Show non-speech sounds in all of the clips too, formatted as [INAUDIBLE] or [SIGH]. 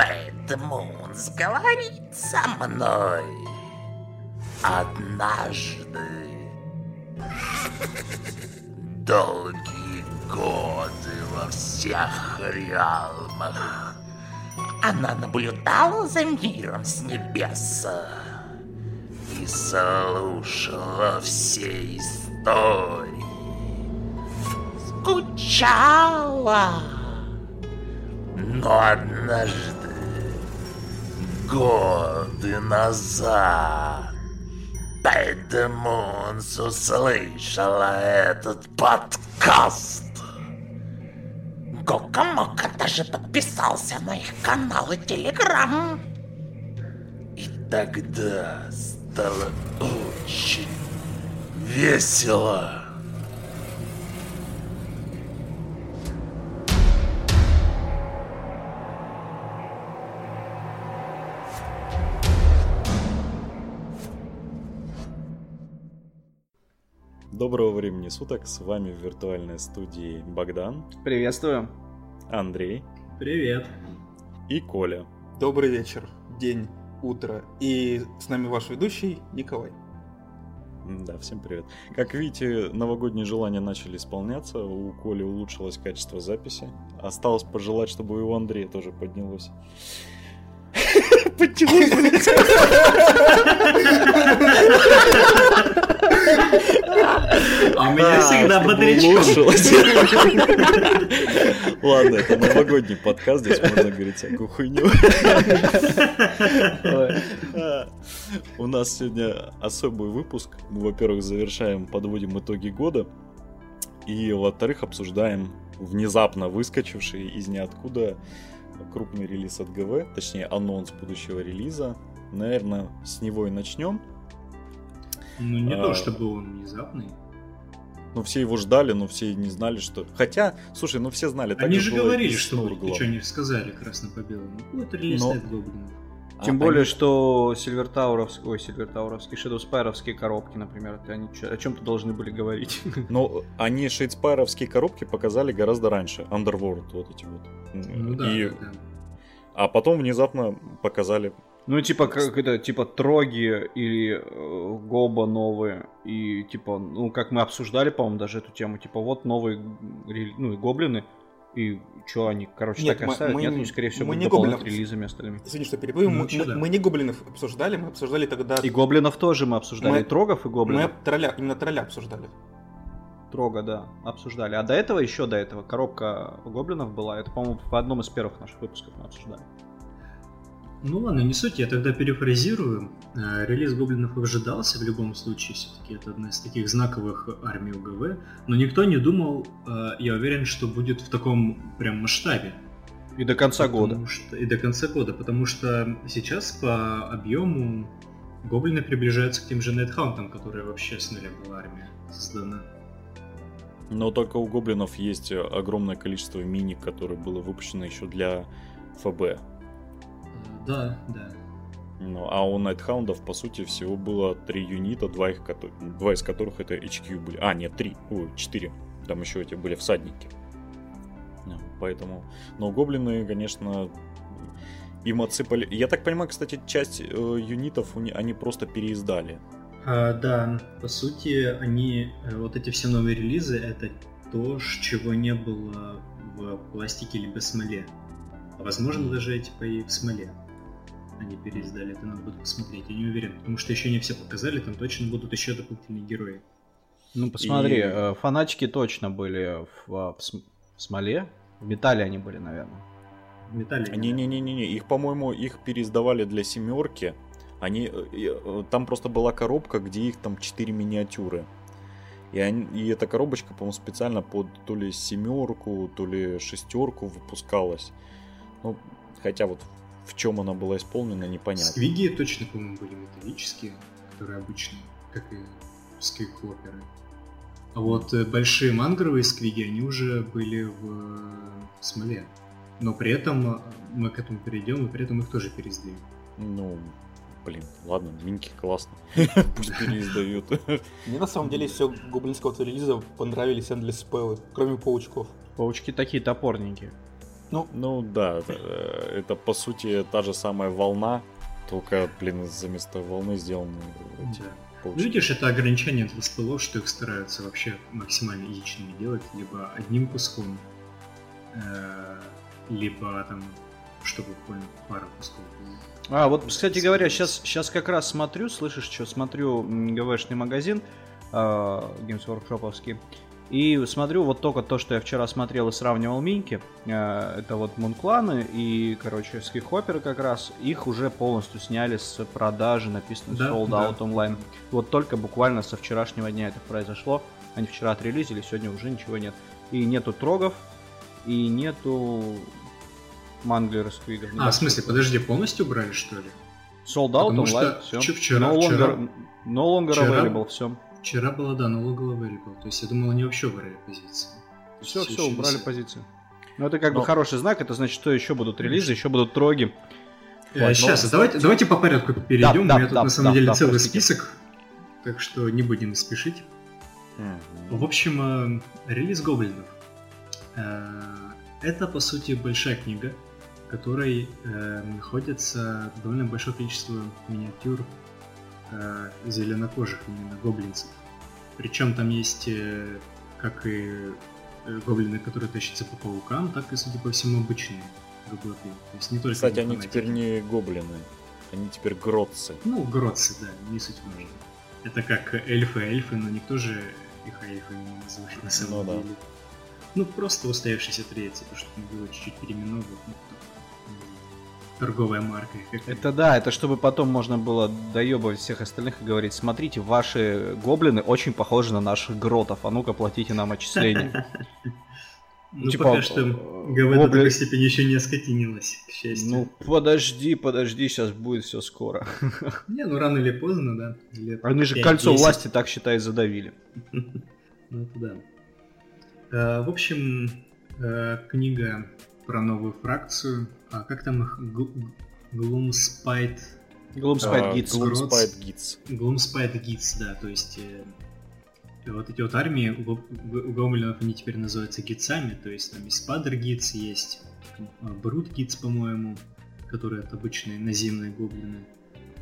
Поэтому он сговорит со мной. Однажды. Долгие годы во всех реалмах. Она наблюдала за миром с небеса и слушала все истории. Скучала. Но однажды, годы назад, Пэдемонс услышала этот подкаст. Гокомока даже подписался на их канал и телеграм. И тогда стало очень весело. Доброго времени суток, с вами в виртуальной студии Богдан. Приветствую. Андрей. Привет. И Коля. Добрый вечер, день, утро. И с нами ваш ведущий Николай. Да, всем привет. Как видите, новогодние желания начали исполняться, у Коли улучшилось качество записи. Осталось пожелать, чтобы и у Андрея тоже поднялось. Подтянулось, блядь. [LAUGHS] А у меня всегда бодрячком. [LAUGHS] Ладно, это новогодний подкаст, здесь можно говорить всякую хуйню. У нас сегодня особый выпуск. Мы, во-первых, завершаем, подводим итоги года. И, во-вторых, обсуждаем внезапно выскочивший из ниоткуда крупный релиз от ГВ, точнее анонс будущего релиза. Наверное, с него и начнем. Ну, не А. то, чтобы он внезапный. Ну, все его ждали, но все не знали, что... Хотя, слушай, ну все знали. так Они же говорили, что. Ты что, не сказали красно по белому? Вот релиз Но- Goblin. А Тем более, они- что Сильвертауровские, ой, Сильвертауровские, Шедоуспайровские коробки, например, это они о чем-то должны были говорить. [LAUGHS] Но они шейдспайровские коробки показали гораздо раньше. Underworld, вот эти вот. Ну да, И- да, да. А потом внезапно показали... Ну, типа, как это, типа, троги или э, гоба новые, и, типа, ну, как мы обсуждали, по-моему, даже эту тему, типа, вот новые, рели- ну, и гоблины, и что они, короче, Нет, так и мы- оставят? мы- Нет, они, скорее всего, мы не гоблинов. релизами остальными. Извини, что перебью. Ну, мы, мы- да. мы не гоблинов обсуждали, мы обсуждали тогда... И гоблинов тоже мы обсуждали, Мы- и трогов, и мы гоблинов. тролля, именно тролля обсуждали. Трога, да, обсуждали. А до этого, еще до этого, коробка гоблинов была. Это, по-моему, в одном из первых наших выпусков мы обсуждали. Ну ладно, не суть, я тогда перефразирую. Э, Релиз Гоблинов ожидался в любом случае, все-таки это одна из таких знаковых армий УГВ, но никто не думал, э, я уверен, что будет в таком прям масштабе. И до конца года. Что- и до конца года, потому что сейчас по объему гоблины приближаются к тем же Найтхаунтам, которые вообще с нуля была армия создана. Но только у гоблинов есть огромное количество мини, которое было выпущено еще для ФБ. Да, да. Ну, а у Найтхаундов, по сути, всего было три юнита, два, их, два из которых это HQ были. А, нет, три. Ой, четыре. Там еще эти были всадники. Ну, Поэтому... Но гоблины, конечно, им отсыпали... Я так понимаю, кстати, часть э, юнитов они просто переиздали. А, да, по сути, они, э, вот эти все новые релизы, это то, чего не было в пластике либо смоле. А возможно, даже типа и в смоле. Они переиздали, это надо будет посмотреть, я не уверен, потому что еще не все показали, там точно будут еще дополнительные герои. Ну, посмотри, И- э, фанатики точно были в, а, в см- в смоле. В металле они были, наверное. В металле. Не-не-не-не, их, по-моему, их переиздавали для семерки. Они, э, э, там просто была коробка, где их там 4 миниатюры. И, они- и эта коробочка, по-моему, специально под то ли семерку, то ли шестерку выпускалась. Ну, хотя вот в чем она была исполнена, непонятно. Сквиги точно, по-моему, были металлические, которые обычные, как и сквик-хлоперы. А вот э, большие мангровые сквиги, они уже были в э, смоле. Но при этом э, мы к этому перейдем, и при этом их тоже переиздали. Ну, блин, ладно, минки классно. [LAUGHS] Пусть переиздают. Мне на самом деле все гоблинского релиза понравились Endless Spell, кроме паучков. Паучки такие топорненькие. Ну, ну да, это, э, это по сути та же самая волна, только, блин, за место волны сделаны эти Да. видишь, это ограничение для стволов, что их стараются вообще максимально яичными делать, либо одним куском, э, либо там, чтобы буквально пара кусков. А, вот, кстати говоря, сейчас, сейчас как раз смотрю, слышишь, что смотрю ГВшный магазин э, Games Workshop'овский, и смотрю вот только то, что я вчера смотрел и сравнивал миньки, э, это вот Мункланы и, короче, Скихоперы как раз, их уже полностью сняли с продажи, написано Да, Sold да. Out Online. Вот только буквально со вчерашнего дня это произошло, они вчера отрелизили, сегодня уже ничего нет. И нету трогов, и нету манглера сквигов. А, в смысле, подожди, полностью убрали, что ли? Sold out Потому онлайн, что все. вчера- no вчера- longer, no longer вчера- available, все. Вчера было, да, налоговый available. То есть я думал, они вообще убрали позиции. Все, все, убрали висит. позицию. Ну, это как бы Но- хороший знак, это значит, что еще будут релизы, еще будут троги. Э, Ладно, Сейчас, ну, давайте, давайте по порядку перейдем. Да, У меня да, тут да, на самом да, деле да, целый простите. список, так что не будем спешить. Мгм. В общем, э, релиз гоблинов. Э, Это, по сути, большая книга, в которой э, находится довольно большое количество миниатюр э, зеленокожих именно гоблинцев. Причем там есть э, как и э, гоблины, которые тащатся по паукам, так и, судя по всему, обычные гоблины. То есть не только Кстати, они теперь не гоблины, они теперь гротцы. Ну, гротцы, да, не суть важно. Это как эльфы-эльфы, но никто же их эльфами не называет на самом Ну да. деле. Ну, просто устоявшиеся третьи, потому что было чуть-чуть переименовывать. Ну, торговая марка. Это да, это чтобы потом можно было доебывать всех остальных и говорить, смотрите, ваши гоблины очень похожи на наших гротов, а ну-ка платите нам отчисления. [LAUGHS] Ну, типа, пока что э, ГВ до такой степени еще не оскотинилось, к счастью. Ну, подожди, подожди, сейчас будет все скоро. [LAUGHS] Не, ну рано или поздно, да. лет Они же 5-10. кольцо власти, так считай, задавили. [LAUGHS] Ну, это да. Э, В общем, э, книга про новую фракцию. А как там их? Gloomspite Gloomspite Gits. Gloomspite Gits. Gloomspite Gits, да, то есть э, вот эти вот армии у, гоб- у гоблинов они теперь называются гитсами, то есть там есть Падр Гитс, есть Брут Гитс, по-моему, которые это обычные наземные гоблины,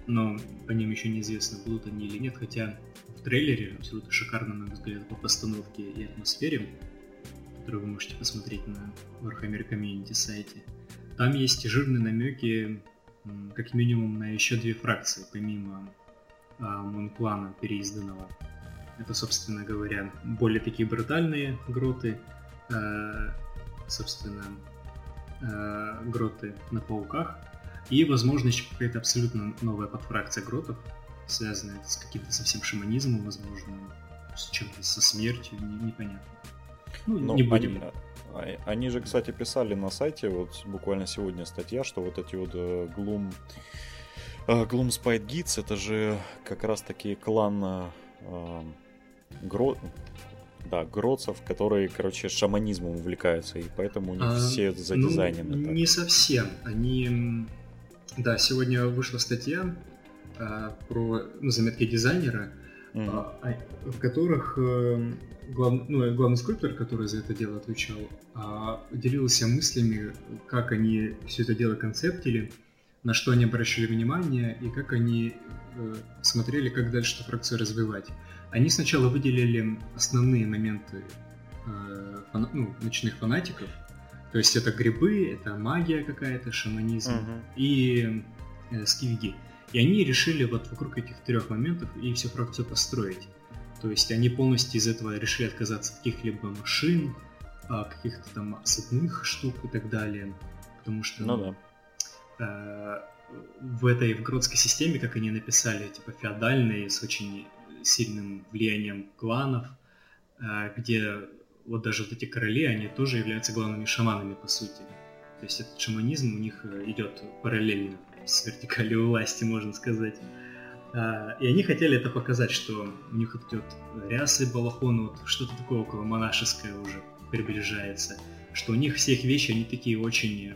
но по ним еще неизвестно, будут они или нет, хотя в трейлере абсолютно шикарно, на мой взгляд, по постановке и атмосфере, которую вы можете посмотреть на Warhammer Community сайте. Там есть жирные намеки, как минимум, на еще две фракции, помимо а, Монклана переизданного. Это, собственно говоря, более такие брутальные гроты, э, собственно, э, гроты на пауках, и, возможно, еще какая-то абсолютно новая подфракция гротов, связанная с каким-то совсем шаманизмом, возможно, с чем-то со смертью, не- непонятно. Ну, Ну, не будем. Они, а- они же, кстати, писали на сайте, вот буквально сегодня статья, что вот эти вот э, Gloom, э, Gloom Spite Gits, это же как раз таки клан э, Гро... Да, гроцев, которые, короче, шаманизмом увлекаются, и поэтому у них А, все Ну, задизайнены так. Не совсем. Они... Да, сегодня вышла статья а, про ну, заметки дизайнера, А, а, в которых э, глав- ну, главный скульптор, который за это дело отвечал, а, делился мыслями, как они все это дело концептили, на что они обращали внимание и как они э, смотрели, как дальше эту фракцию развивать. Они сначала выделили основные моменты э, фана- ну, ночных фанатиков, то есть это грибы, это магия какая-то, шаманизм Мгм. и э, скивиги. И они решили вот вокруг этих трех моментов и всю фракцию построить. То есть они полностью из этого решили отказаться от каких-либо машин, а, каких-то там цветных штук и так далее. Потому что Ну да. э, в этой в гродской системе, как они написали, типа феодальной, с очень сильным влиянием кланов, э, где вот даже вот эти короли, они тоже являются главными шаманами, по сути. То есть этот шаманизм у них э, идет параллельно с вертикалью власти, можно сказать. А, И они хотели это показать, что у них вот вот рясы, балахоны, вот что-то такое около монашеское уже приближается. Что у них все их вещи, они такие очень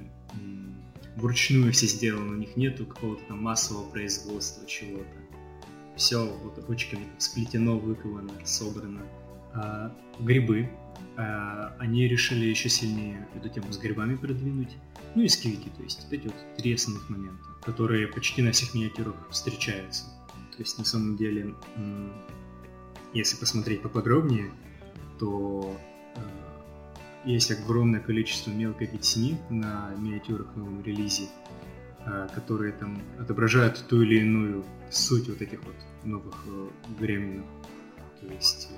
вручную все сделаны, у них нету какого-то там массового производства чего-то. Все вот ручками сплетено, выковано, собрано. А, грибы. А, они решили еще сильнее эту тему с грибами продвинуть. Ну и сквики, то есть вот эти вот три основных момента, которые почти на всех миниатюрах встречаются. То есть на самом деле, если посмотреть поподробнее, то э, есть огромное количество мелкой пятисни на миниатюрах в новом релизе, э, которые там отображают ту или иную суть вот этих вот новых э, временных. То есть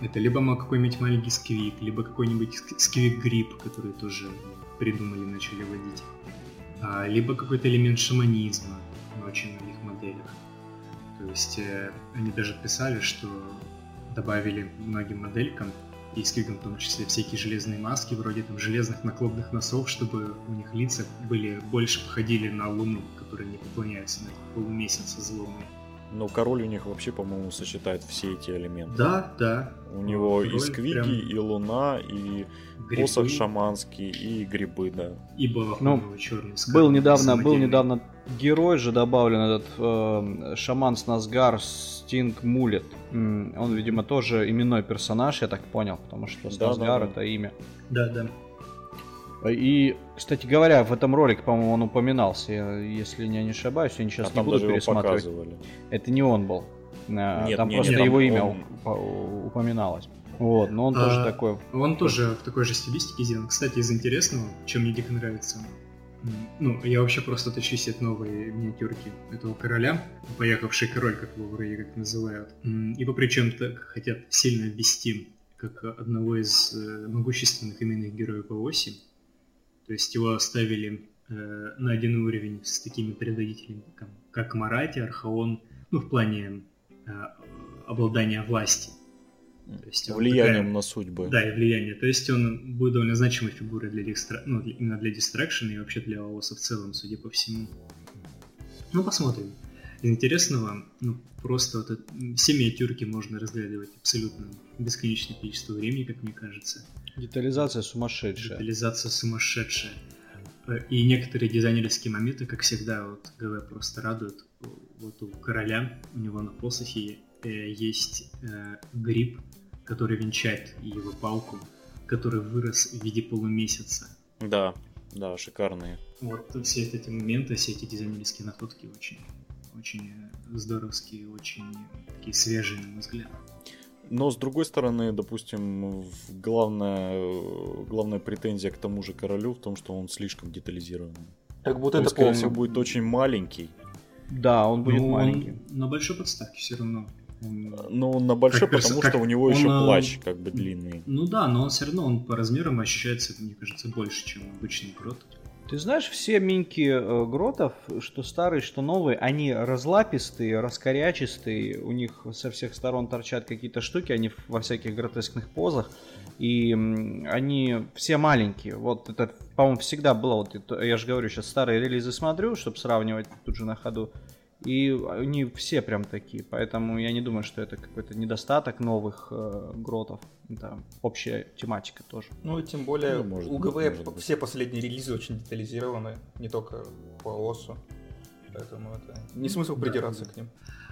это либо какой-нибудь маленький сквик, либо какой-нибудь ск- сквик-гриб, который тоже придумали, начали водить. А, либо какой-то элемент шаманизма на очень многих моделях. То есть э, они даже писали, что добавили многим моделькам, и сквигам в том числе, всякие железные маски, вроде там железных наклонных носов, чтобы у них лица были больше походили на Луну, которые не поклоняются на полумесяц злому. Но король у них вообще, по-моему, сочетает все эти элементы. Да, да. У него и Король сквиги, прям и луна, и грибы, посох шаманский, и грибы, да. и балахоновый черный Был недавно, был недавно герой же добавлен этот э, шаман с Назгар Стинг Мулет. Он, видимо, тоже именной персонаж, я так понял, потому что Да, да, Сназгар да. это имя. Да, да. И, кстати говоря, в этом ролике, по-моему, он упоминался. Я- если я не ошибаюсь, я сейчас а не там буду пересматривать. Это не он был. А, Нет, там не, просто не, там его имя он- уп- упоминалось. Вот, но он А, тоже такой. Он тоже в такой же стилистике сделан. Кстати, из интересного, чем мне дико нравится, ну, я вообще просто тащу себе новые миниатюрки этого короля, поехавший король, как его вроде как называют. М, Его причем так хотят сильно ввести как одного из э, могущественных именных героев по оси. То есть его оставили э, на один уровень с такими предводителями, как, как Марати, Архаон, ну, в плане э, обладания власти. То есть Влиянием такая- на судьбы. да, и влияние. То есть он будет довольно значимой фигурой для дистра... ну, для- именно для дистракшена и вообще для ООСа в целом, судя по всему. Ну, посмотрим. Из интересного, ну, просто вот это- все миниатюрки можно разглядывать абсолютно бесконечное количество времени, как мне кажется. Детализация сумасшедшая. Детализация сумасшедшая. Э, И некоторые дизайнерские моменты, как всегда, вот ГВ просто радуют. Вот у короля, у него на посохе э, есть э, гриб, который венчает его палку, который вырос в виде полумесяца. Да, да, шикарные. Вот все эти моменты, все эти дизайнерские находки очень, очень здоровские, очень такие свежие, на мой взгляд. Но с другой стороны, допустим, главная, главная претензия к тому же королю в том, что он слишком детализированный. Как будто Он, это скорее всего, будет очень маленький. Да, он будет Но он маленький. на большой подставке все равно. Он- Но он на большой, Как перс- потому как что у него он, еще э, плащ как бы длинный. Ну да, но он все равно он по размерам ощущается, мне кажется, больше, чем обычный грот. Ты знаешь, все миньки э, гротов, что старые, что новые, они разлапистые, раскорячистые, у них со всех сторон торчат какие-то штуки, они во всяких гротескных позах, и они все маленькие. Вот это, по-моему, всегда было, вот это- я же говорю, сейчас старые релизы смотрю, чтобы сравнивать тут же на ходу, и они все прям такие, поэтому я не думаю, что это какой-то недостаток новых э, гротов. Это общая тематика тоже. Ну и тем более Ну, может у ГВ может быть. все последние релизы очень детализированы, не только по ОСу. Поэтому это не смысл Да. придираться к ним.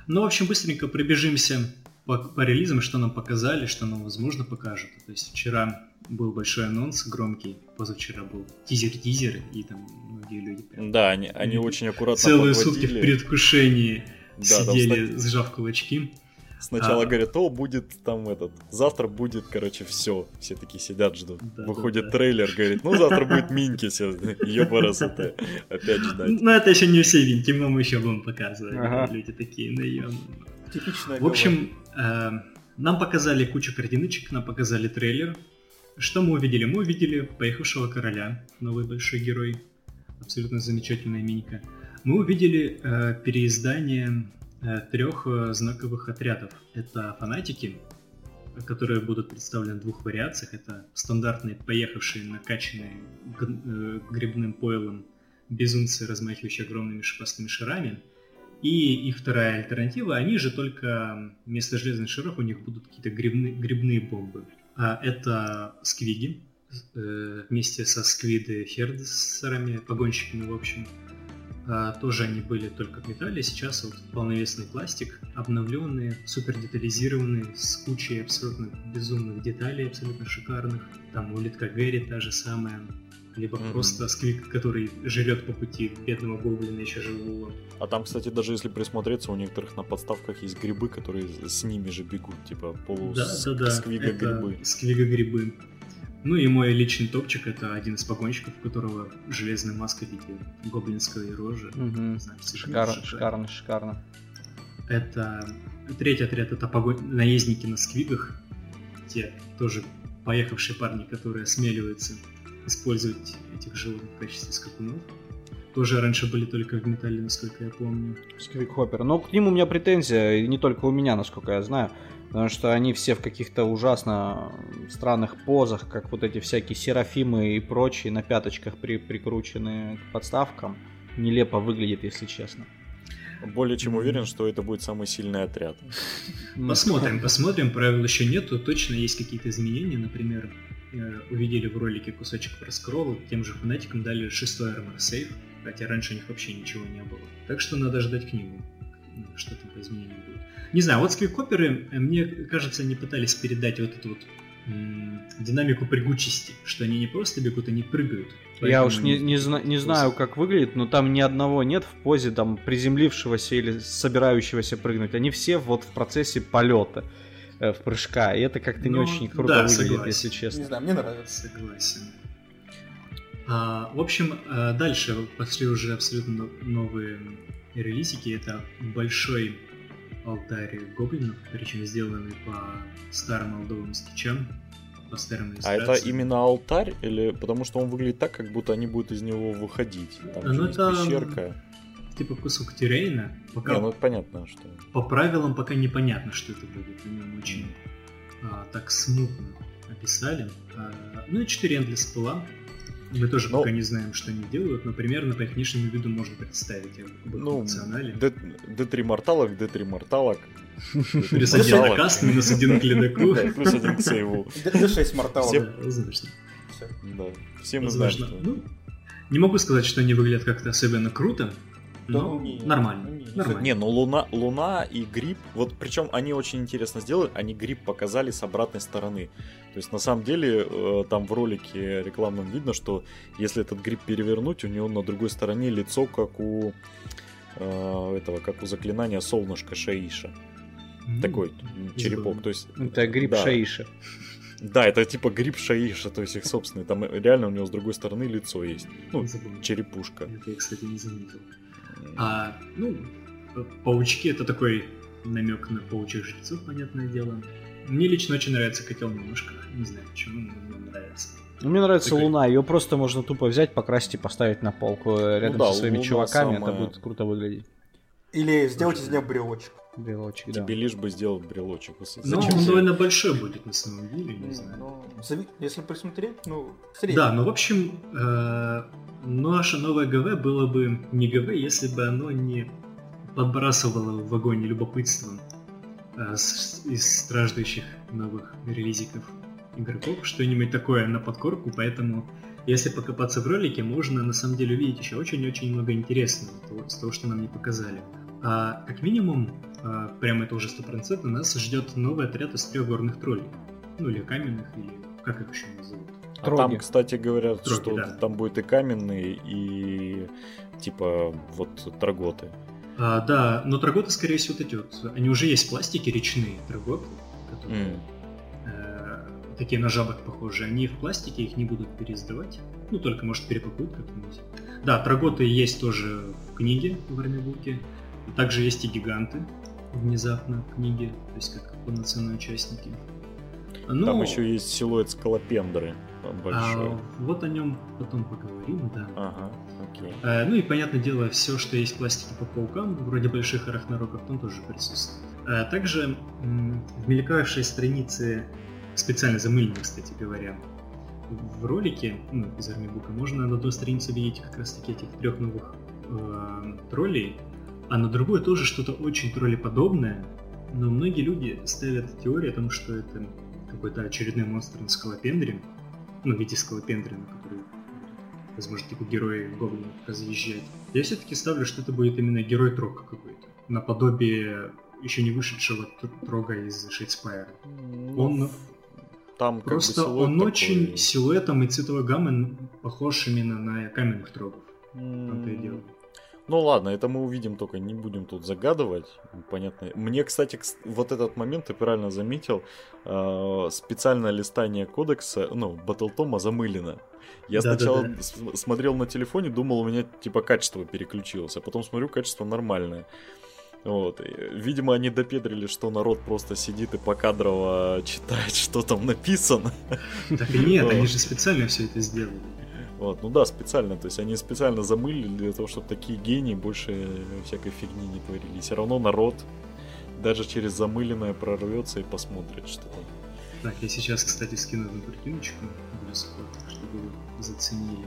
Ну, в общем, быстренько пробежимся по, по релизам, что нам показали, что нам, возможно, покажут. То есть вчера был большой анонс, громкий, позавчера был тизер-тизер, и там многие люди прям Да, они, они очень аккуратно целые сутки в подводили. предвкушении Да, там сидели, ста- сжав кулачки. Сначала А. говорят, о, будет там этот, завтра будет, короче, все. Все такие сидят, ждут. Да, Выходит да, да. трейлер, говорит, ну завтра будет Минки, все, ебарас это опять ждать. Но это еще не все винти, мы еще будем показывать. Ага. Люди такие, наемные. Типичная В общем, э, нам показали кучу картиночек, нам показали трейлер. Что мы увидели? Мы увидели поехавшего короля, новый большой герой, абсолютно замечательная минька. Мы увидели э, переиздание трех знаковых отрядов. Это фанатики, которые будут представлены в двух вариациях. Это стандартные поехавшие, накачанные э, грибным пойлом безумцы, размахивающие огромными шипастыми шарами. И их вторая альтернатива, они же только вместо железных шаров у них будут какие-то грибные, грибные бомбы. А это сквиги э, вместе со сквиды хердсерами, погонщиками, в общем. А, тоже они были только в металле, сейчас вот полновесный пластик, обновленные, супер детализированные, с кучей абсолютно безумных деталей, абсолютно шикарных. Там улитка Гэри та же самая, либо Мгм. просто сквик, который живет по пути бедного гоблина еще живого. А там, кстати, даже если присмотреться, у некоторых на подставках есть грибы, которые с ними же бегут, типа полу Да, да, да. грибы. Сквига грибы. Ну и мой личный топчик это один из погонщиков, у которого железная маска в виде гоблинской рожи. Мгм. Не знаю, Шикарно, шикарно. шикарно, шикарно. Это третий отряд, это погон... наездники на сквигах. Те тоже поехавшие парни, которые осмеливаются использовать этих животных в качестве скакунов. Тоже раньше были только в металле, насколько я помню. Сквикхоппер. Но к ним у меня претензия, и не только у меня, насколько я знаю. Потому что они все в каких-то ужасно странных позах, как вот эти всякие серафимы и прочие, на пяточках при, прикрученные к подставкам. Нелепо выглядит, если честно. Более чем уверен, что это будет самый сильный отряд. Посмотрим, посмотрим. Правил еще нету. Точно есть какие-то изменения. Например, э, увидели в ролике кусочек про скролл. Тем же фанатикам дали шестой армор сейф. Хотя раньше у них вообще ничего не было. Так что надо ждать книгу. Что там по изменениям будет. Не знаю, вот сквикоперы, э, мне кажется, они пытались передать вот эту вот м, динамику прыгучести, что они не просто бегут, они прыгают. Я уж не, не, зна- не знаю, как выглядит, но там ни одного нет в позе там приземлившегося или собирающегося прыгнуть. Они все вот в процессе полета, в прыжка. И это как-то не Ну, очень круто да, выглядит, согласен. если Не честно. знаю, мне нравится. Согласен. А, в общем, а, дальше пошли уже абсолютно но- новые релизики. Это большой алтарь гоблинов, причем сделанный по старым олдовым скетчам, по старым А это именно алтарь? Или потому что он выглядит так, как будто они будут из него выходить? Там же Ну, это- пещерка. Типа кусок террейна. Пока Не, ну понятно, что... по правилам пока непонятно, что это будет. Они нам очень а, так смутно описали. А, ну и 4 Endless пыла. Мы тоже Ну- пока не знаем, что они делают, но примерно по их внешнему виду можно представить об их Ну, функционале. Д- D3 морталок, D3 морталок. [LAUGHS] Плюс один на каст, минус один к [LAUGHS] ледаку. Да, плюс один к сейву. D6 морталов. Все- Да, возможно. Да. Все мы знаем, что... Ну, не могу сказать, что они выглядят как-то особенно круто, Да, не, нормально. не, не. нормально. Не, ну Луна, Луна и гриб, вот причем они очень интересно сделали, они гриб показали с обратной стороны. То есть на самом деле э, там в ролике рекламном видно, что если этот гриб перевернуть, у него на другой стороне лицо, как у э, этого, как у заклинания солнышко Шаиша. М, Такой м, черепок. То есть, Это гриб да. Шаиша. Да, это типа гриб Шаиша, то есть их собственный. Там реально у него с другой стороны лицо есть. Ну, черепушка. Это я, кстати, не заметил. А, ну, паучки это такой намек на паучьих жрецов, понятное дело. Мне лично очень нравится котел на ножках. Не знаю почему, но мне нравится. Ну, Мне нравится Такой- Луна, ее просто можно тупо взять, покрасить и поставить на полку э, рядом да, со своими Луна чуваками, самая- это будет круто выглядеть. Или сделать из нее брелочек. Брелочек, да. Тебе лишь бы сделать брелочек. Но зачем он довольно большой будет на самом деле, не знаю. Ну, зави- Если присмотреть, ну, средний. Да, ну в общем, э, наше новое ГВ было бы не ГВ, если бы оно не подбрасывало в вагоне любопытством э, с- из страждущих новых релизиков игроков, что-нибудь такое на подкорку, поэтому если покопаться в ролике, можно на самом деле увидеть еще очень-очень много интересного того- с того, что нам не показали. А, как минимум, а, прямо это уже стопроцентно, нас ждет новый отряд из трех горных троллей. Ну или каменных, или как их еще назовут. А там, кстати, говорят, Троги, что да. там будет и каменные, и типа вот траготы. А, да, но траготы, скорее всего, вот эти вот, они уже есть в пластике, речные траготы, которые М. э, такие на жабок похожи. Они в пластике, их не будут переиздавать. Ну, только, может, перепакуют как-нибудь. Да, траготы есть тоже в книге в армибуке. Также есть и гиганты внезапно в книге, то есть как полноценные участники. Ну, Там еще есть силуэт скалопендры большой. а, вот о нем потом поговорим, да. Ага, окей. Э, Ну и, понятное дело, все, что есть в пластике по паукам, вроде больших арахнороков, там тоже присутствует. Э, Также в мелькавшей странице, специально замыленной, кстати говоря, в ролике, ну, из армибука, можно на одной странице увидеть как раз таки этих трех новых э, троллей, а на другой тоже что-то очень троллеподобное, но многие люди ставят теорию о том, что это какой-то очередной монстр на скалопендре, ну, в виде скалопендрина, который возможно, типа герой гоблинов разъезжать. Я все-таки ставлю, что это будет именно герой трога какой-то. Наподобие еще не вышедшего тр- трога из Shadespire а. Ну, Он там как бы просто он такой, очень силуэтом и цветовой гаммой похож именно на каменных трогов. м, Там-то и дело. Ну ладно, это мы увидим только, не будем тут загадывать. Понятно. Мне, кстати, кс- вот этот момент ты правильно заметил. э, специальное листание кодекса, ну, Батлтома замылено. Я Да-да-да. сначала с- смотрел на телефоне, думал, у меня типа качество переключилось, а потом смотрю, качество нормальное. Вот. видимо, они допедрили, что народ просто сидит и покадрово читает, [LAUGHS] что там написано. Так и нет, они же специально все это сделали. Вот, ну да, специально, то есть они специально замылили для того, чтобы такие гении больше всякой фигни не творили. И все равно народ даже через замыленное прорвется и посмотрит, что там. Так, я сейчас, кстати, скину одну картиночку Discord, чтобы вы заценили.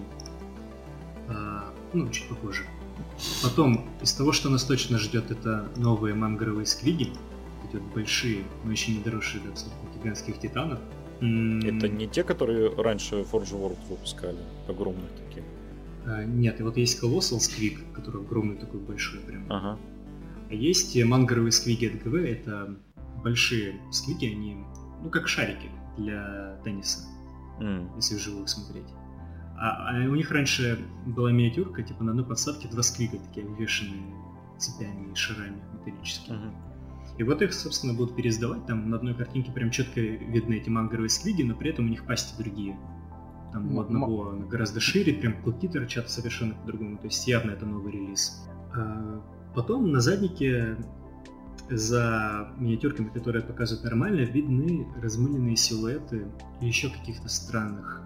А, ну, чуть попозже. Потом, из того, что нас точно ждет, это новые мангровые сквиги. Вот большие, но еще не доросшие до абсолютно гигантских титанов. Это не те, которые раньше Forge World выпускали, огромных таких. а, Нет, и вот есть Colossal Сквиг, который огромный такой большой прям. Ага. А есть мангровые сквиги от ГВ, это большие сквиги, они, ну, как шарики для тенниса. М, если вживую смотреть. А, а у них раньше была миниатюрка, типа на одной подставке два сквига такие обвешанные цепями и шарами металлическими. мгм. И вот их, собственно, будут переиздавать. Там на одной картинке прям четко видны эти мангровые сквиги, но при этом у них пасти другие. Там у одного она гораздо шире, прям клыки торчат совершенно по-другому. То есть явно это новый релиз. А потом на заднике за миниатюрками, которые показывают нормально, видны размыленные силуэты и еще каких-то странных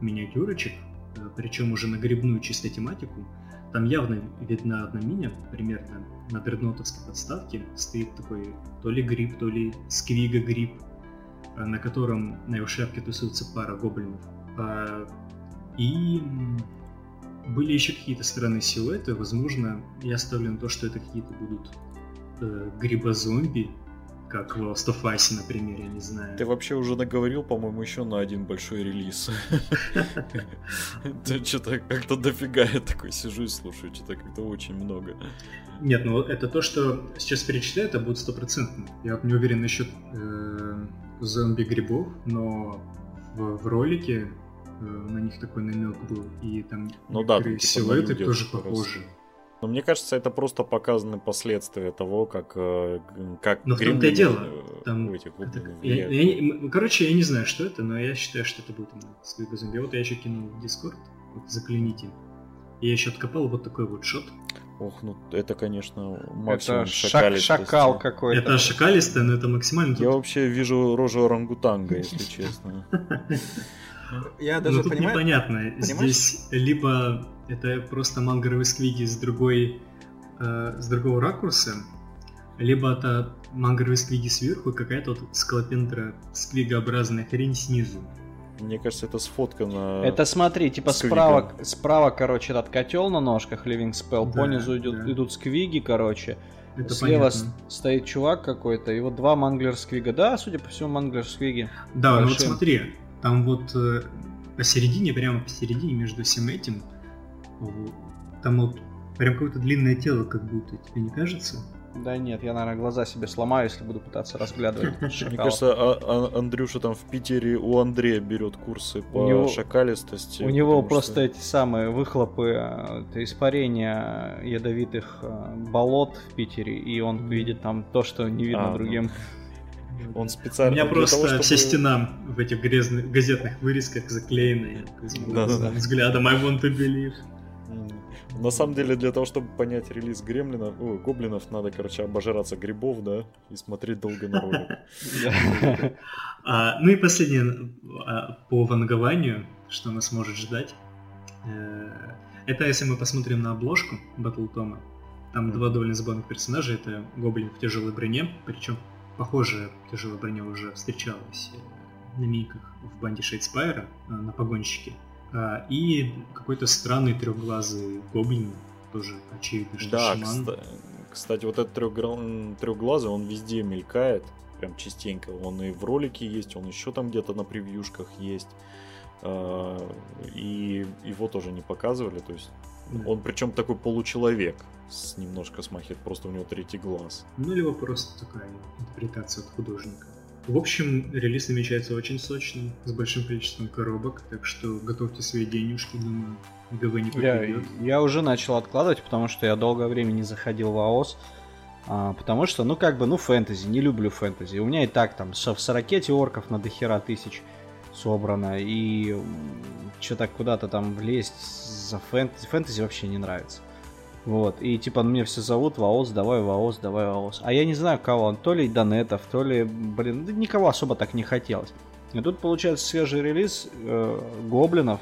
миниатюрочек, э, причем уже на грибную чисто тематику. Там явно видна одна миня, примерно на дреднотовской подставке стоит такой то ли гриб, то ли сквига гриб, э, на котором на его шляпке тусуется пара гоблинов. А, И были еще какие-то странные силуэты, возможно, я ставлю на то, что это какие-то будут э, грибозомби, как в Last of Us, например, я не знаю. Ты вообще уже наговорил, по-моему, еще на один большой релиз. [LAUGHS] Что-то как-то дофига я такой сижу и слушаю, что-то как-то очень много. Нет, ну это то, что сейчас перечисляю, это будет стопроцентно. Я вот не уверен насчет э, зомби-грибов, но в, ролике э, на них такой намек был, и там Ну да, типа силуэты тоже похожи. Но мне кажется, это просто показаны последствия того, как, э, как Но в том-то и дело. э, Там этих это- я- я м, короче, я не знаю, что это, но я считаю, что это будет именно сквига зомби. Вот я еще кинул в Discord, вот загляните. Я еще откопал вот такой вот шот. Ох, ну это, конечно, максимум Это шак- шакалистости. шакал какой-то. Это шакалистое, но это максимально... Я тут- вообще вижу рожу орангутанга, если [LAUGHS] честно. [LAUGHS] Я Ну даже тут понимаю... непонятно. понимаешь? Здесь либо это просто мангровые сквиги с другой, э, с другого ракурса, либо это мангровые сквиги сверху и какая-то вот скалопендра сквигообразная хрень снизу. Мне кажется, это сфоткано... Это смотри, типа справа, справа, короче, этот котел на ножках, Living Spell, Да, по низу идут, да. идут сквиги, короче. Это Слева понятно. с- стоит чувак какой-то, и вот два манглер сквига. Да, судя по всему, манглер сквиги. Да, ну вот большим. смотри, там вот э, посередине, прямо посередине между всем этим, там вот прям какое-то длинное тело как будто, тебе не кажется? Да нет, я, наверное, глаза себе сломаю, если буду пытаться разглядывать [LAUGHS] Мне кажется, а- а- Андрюша там в Питере у Андрея берет курсы по У него- шакалистости. У него просто что- эти самые выхлопы, э, это испарение ядовитых э, болот в Питере, и он видит там то, что не видно А, ну. Он У специально... меня для просто того, чтобы- вся стена в этих грязных газетных вырезках заклеена. Смотрю Да-да-да. Взглядом I want to believe. На самом деле, для того, чтобы понять релиз гремлинов, ой, гоблинов, надо, короче, обожраться грибов, да, и смотреть долго на ролик. Да. [LAUGHS] А, ну и последнее а, по вангованию, что нас может ждать. Э, Это если мы посмотрим на обложку Battle Тома. Там два довольно забавных персонажа. Это гоблин в тяжелой броне, причем похожая тяжелая броня уже встречалась э, на миках в банде Shadespire а э, на погонщике. А, И какой-то странный трехглазый гоблин, тоже очевидно, что Да, шаман. кста- кстати, вот этот трехгра- трехглазый, он везде мелькает, прям частенько. Он и в ролике есть, он еще там где-то на превьюшках есть. Э, И его тоже не показывали. То есть Да. он причем такой получеловек. С, немножко смахивает, просто у него третий глаз. Ну, либо просто такая интерпретация от художника. В общем, релиз намечается очень сочный, с большим количеством коробок, так что готовьте свои денежки, думаю, ГВ не Я, подведет. я уже начал откладывать, потому что я долгое время не заходил в АОС. а, потому что, ну, как бы, ну, фэнтези, не люблю фэнтези. У меня и так там в 40 орков на дохера тысяч собрано. И что-то куда-то там влезть за фэнтези. Фэнтези вообще не нравится. Вот, и типа мне все зовут в АОС, давай в АОС, давай в АОС. А я не знаю кого, то ли Донетов, то ли, блин, никого особо так не хотелось. И тут получается свежий релиз э, Гоблинов.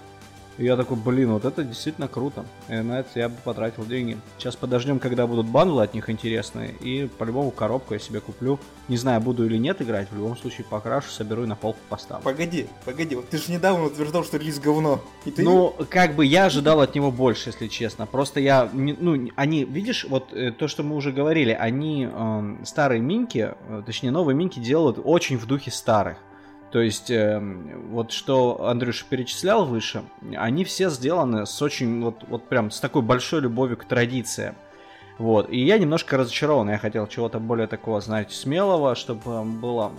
И я такой, блин, вот это действительно круто. И на это я бы потратил деньги. Сейчас подождем, когда будут бандлы от них интересные. И по-любому коробку я себе куплю. Не знаю, буду или нет играть. В любом случае покрашу, соберу и на полку поставлю. Погоди, погоди, вот ты же недавно утверждал, что релиз говно. И ты... Ну, как бы я ожидал от него больше, если честно. Просто я, ну, они, видишь, вот э, то, что мы уже говорили, они эм, старые минки, э, точнее новые минки делают очень в духе старых. То есть, эм, вот что Андрюша перечислял выше, они все сделаны с очень, вот, вот прям с такой большой любовью к традициям. Вот, и я немножко разочарован, я хотел чего-то более такого, знаете, смелого, чтобы эм, было,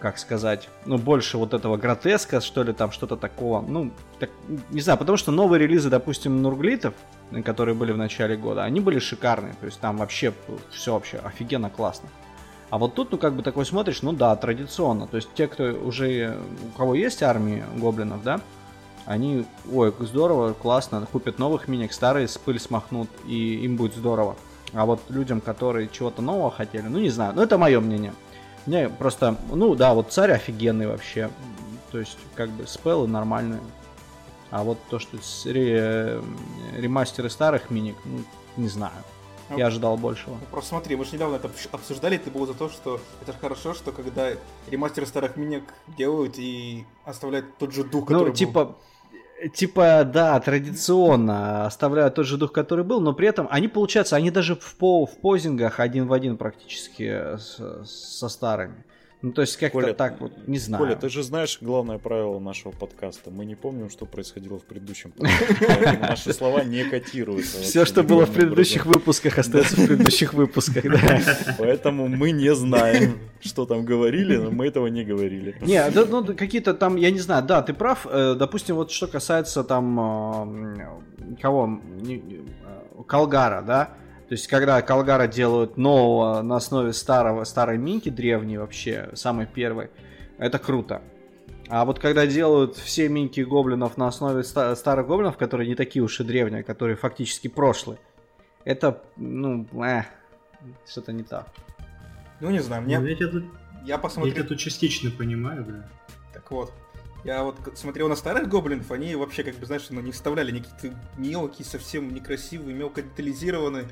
как сказать, ну, больше вот этого гротеска, что ли, там, что-то такого, ну, так, не знаю, потому что новые релизы, допустим, Нурглитов, э, которые были в начале года, они были шикарные, то есть там вообще все вообще офигенно классно. А вот тут, ну, как бы такой смотришь, ну да, традиционно. То есть те, кто уже, у кого есть армии гоблинов, да, они, ой, здорово, классно, купят новых миник, старые с пыль смахнут, и им будет здорово. А вот людям, которые чего-то нового хотели, ну, не знаю, ну, это мое мнение. Мне просто, ну, да, вот царь офигенный вообще. То есть, как бы, спеллы нормальные. А вот то, что ре- ремастеры старых миник, ну, не знаю. Ну, Я ожидал большего. Ну, Просто смотри, мы же недавно это обсуждали, ты был за то, что это хорошо, что когда ремастеры старых миник делают и оставляют тот же дух, который Ну, был. типа, типа, да, традиционно оставляют тот же дух, который был, но при этом они, получается, они даже в, по, в позингах один в один практически с- со старыми. Ну, то есть как-то Коля, так вот, не знаю. Коля, ты же знаешь главное правило нашего подкаста. Мы не помним, что происходило в предыдущем [LAUGHS] подкасте. Наши слова не котируются. Все, что было в предыдущих выпусках, остается в предыдущих выпусках, да. Поэтому мы не знаем, что там говорили, но мы этого не говорили. Не, да, ну, какие-то там, я не знаю, да, ты прав. Э, Допустим, вот что касается там кого, э, Калгара, да. То есть, когда Калгара делают нового на основе старого, старой минки, древней вообще, самой первой, это круто. А вот когда делают все минки гоблинов на основе ста- старых гоблинов, которые не такие уж и древние, которые фактически прошлые, это, ну, э, что-то не так. Ну, не знаю, Ну, мне... я, тебя тут, Я я посмотрел... тебя тут частично понимаю, да. Так вот, я вот смотрел на старых гоблинов, они вообще, как бы, знаешь, ну, не вставляли ни какие-то мелкие, совсем некрасивые, мелко детализированные.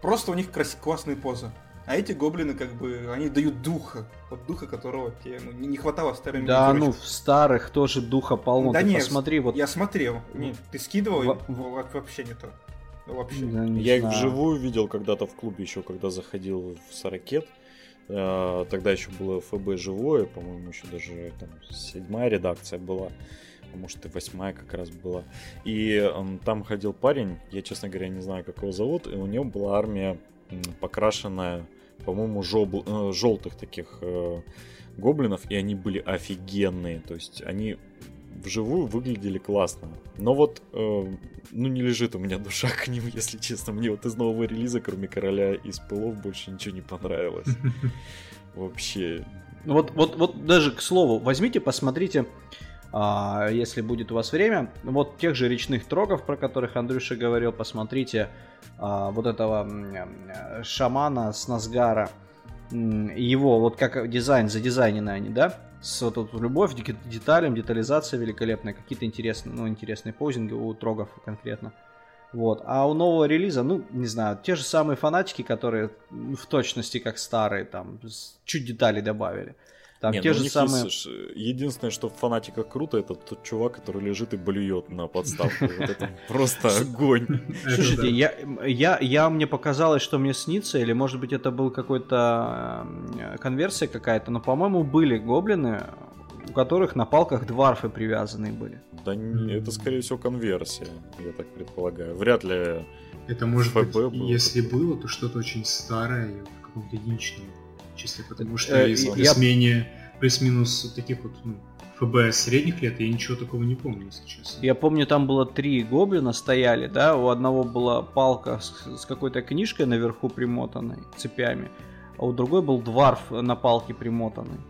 Просто у них крас- классные позы. А эти гоблины, как бы, они дают духа. Вот духа, которого тебе ну, не, хватало в старым Да, ну, в старых тоже духа полно. Да Ты нет, посмотри, вот Я смотрел. Не, ты скидывал, Во- во- вообще не то. Вообще. Да, не Я их знаю. вживую видел когда-то в клубе еще, когда заходил в Сорокет. Э, Тогда еще было ФБ живое, по-моему, еще даже там седьмая редакция была. Может и восьмая как раз была. И эм, там ходил парень, я, честно говоря, не знаю, как его зовут, и у него была армия покрашенная, по-моему, желтых таких э, гоблинов, и они были офигенные. То есть они вживую выглядели классно. Но вот, э, ну, не лежит у меня душа к ним, [LAUGHS] если честно. Мне вот из нового релиза, кроме Короля из пылов, больше ничего не понравилось. [LAUGHS] Вообще. Ну Вот, вот, вот даже к слову, возьмите, посмотрите, если будет у вас время, вот тех же речных трогов, про которых Андрюша говорил, посмотрите а, вот этого э, шамана с Назгара, его, вот как дизайн, задизайнены они, да? С вот эту любовь к деталям, детализация великолепная, какие-то интересные, ну, интересные позинги у трогов конкретно. Вот. А у нового релиза, ну, не знаю, те же самые фанатики, которые в точности как старые, там, чуть деталей добавили. Там Не, те ну, же самые... есть, единственное, что в фанатиках круто, это тот чувак, который лежит и блюет на подставку. Вот это просто огонь. [LAUGHS] Слушайте, я, я, я, мне показалось, что мне снится, или может быть это был какой-то конверсия какая-то, но, по-моему, были гоблины у которых на палках дварфы привязанные были. Да не, это скорее всего конверсия, я так предполагаю. Вряд ли Это может ФБ быть, было если было, то что-то очень старое и в каком-то единичном числе, потому что Э, из я- плюс-менее, плюс-минус таких вот ну, ФБ средних лет я ничего такого не помню, если честно. Я помню, там было три гоблина стояли, да, у одного была палка с, с какой-то книжкой наверху примотанной цепями, а у другой был дварф на палке примотанный.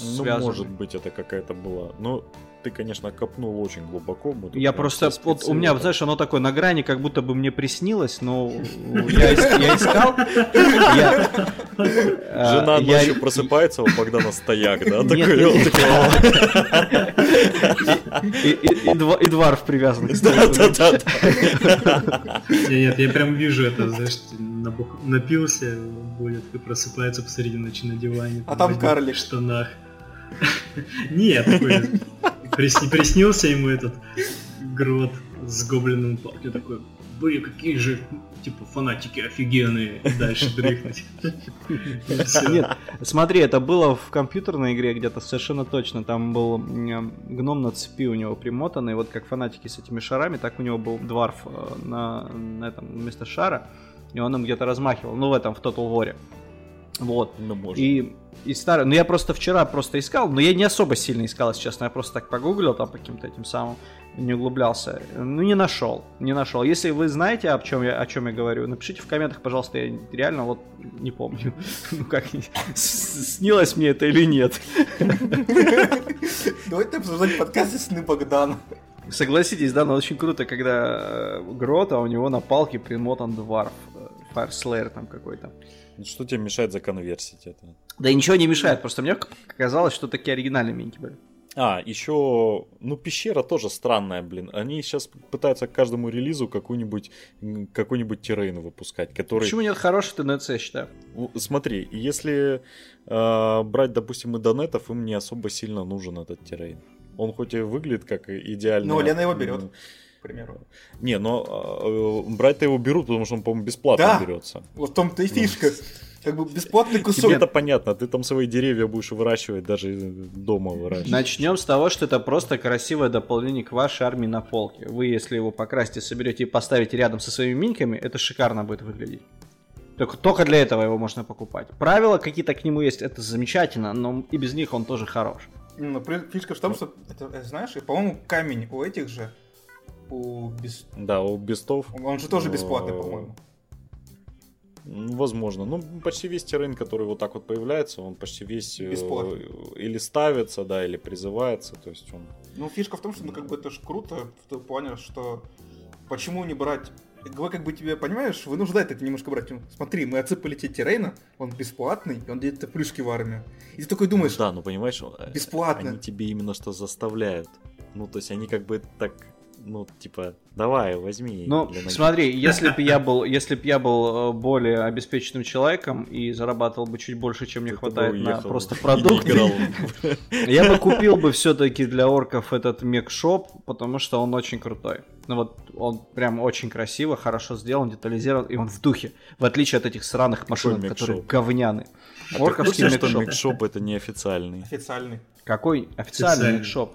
Ну, связанный. может быть, это какая-то была. Ну, ты, конечно, копнул очень глубоко. мы тут Я просто, вот у меня, знаешь, оно такое на грани, как будто бы мне приснилось, но [LAUGHS] я, ис- я искал. э, Жена ночью просыпается, у Богдана стояк, да? Такой, нет. он такой, И, и- и два- и дварф привязан к столу. Да-да-да. Нет, нет, я прям вижу это, знаешь, напился, будет и просыпается посреди ночи на диване. А там в карлик. штанах. [LAUGHS] Нет, такой, присни- приснился ему этот грот с гоблином палкой, такой, блин, какие же, типа, фанатики офигенные, дальше дрыхнуть. Нет, смотри, это было в компьютерной игре где-то совершенно точно. Там был гном на цепи у него примотанный, вот как фанатики с этими шарами, так у него был дварф э, на, на этом вместо шара, и он им где-то размахивал, ну в этом, в Total War. Вот. Ну, может. И, и старый, ну я просто вчера просто искал, но я не особо сильно искал, если честно, я просто так погуглил там по каким-то этим самым, не углублялся, ну не нашел, не нашел. Если вы знаете, о чем я, о чем я говорю, напишите в комментах, пожалуйста, я реально вот не помню, [LAUGHS] ну как, снилось мне это или нет. Давайте обсуждать подкасты сны Богдана. Согласитесь, да, но очень круто, когда э, Грота, у него на палке примотан дварф, э, Fire Slayer там какой-то. Что тебе мешает законверсить это? Да и ничего не мешает, просто мне казалось, что такие оригинальные миньки были. А, еще, ну, пещера тоже странная, блин. Они сейчас пытаются к каждому релизу какую-нибудь какой-нибудь террейн выпускать, который... Почему нет хороший ТНЦ, я считаю? Смотри, если э, брать, допустим, и донетов, им не особо сильно нужен этот террейн. Он хоть и выглядит как идеальный... Ну, Лена его берет. К примеру. Не, но э, брать-то его берут, потому что он, по-моему, бесплатно Да. берется. Вот в том-то и фишка. Как бы бесплатный Тебе кусок. это понятно, ты там свои деревья будешь выращивать, даже дома выращивать. Начнем с того, что это просто красивое дополнение к вашей армии на полке. Вы, если его покрасите, соберете и поставите рядом со своими миньками, это шикарно будет выглядеть. Только, только для этого его можно покупать. Правила какие-то к нему есть, это замечательно, но и без них он тоже хорош. Ну, фишка в том, что, это, э, знаешь, и, по-моему, камень у этих же, у бес- Да, у бестов. он же тоже бесплатный, э, по-моему. ну, Возможно. Ну, почти весь террейн, который вот так вот появляется, он почти весь э, Бесплатный. или ставится, да, или призывается. То есть он. Ну, фишка в том, что, ну, как бы это же круто, в том плане, что почему не брать вы как бы тебе, понимаешь, вынуждает это немножко брать. Ну, Смотри, мы отсыпали тебе террейна, он бесплатный, и он дает тебе плюшки в армию. И ты такой думаешь, Да, ну понимаешь, э, Бесплатно. Они тебе именно что заставляют. Ну, то есть они как бы так, ну, типа, давай, возьми. Ну, смотри, если бы я был, если бы я был э, более обеспеченным человеком и зарабатывал бы чуть больше, чем мне хватает на просто продукты. [LAUGHS] Я бы купил бы все-таки для орков этот мекшоп, потому что он очень крутой. Ну вот он прям очень красиво, хорошо сделан, детализирован, и он в духе, в отличие от этих сраных машин, мекшоп? которые говняны. А Орковский мекшоп. микшоп это неофициальный? официальный. Какой официальный Официальный. мекшоп?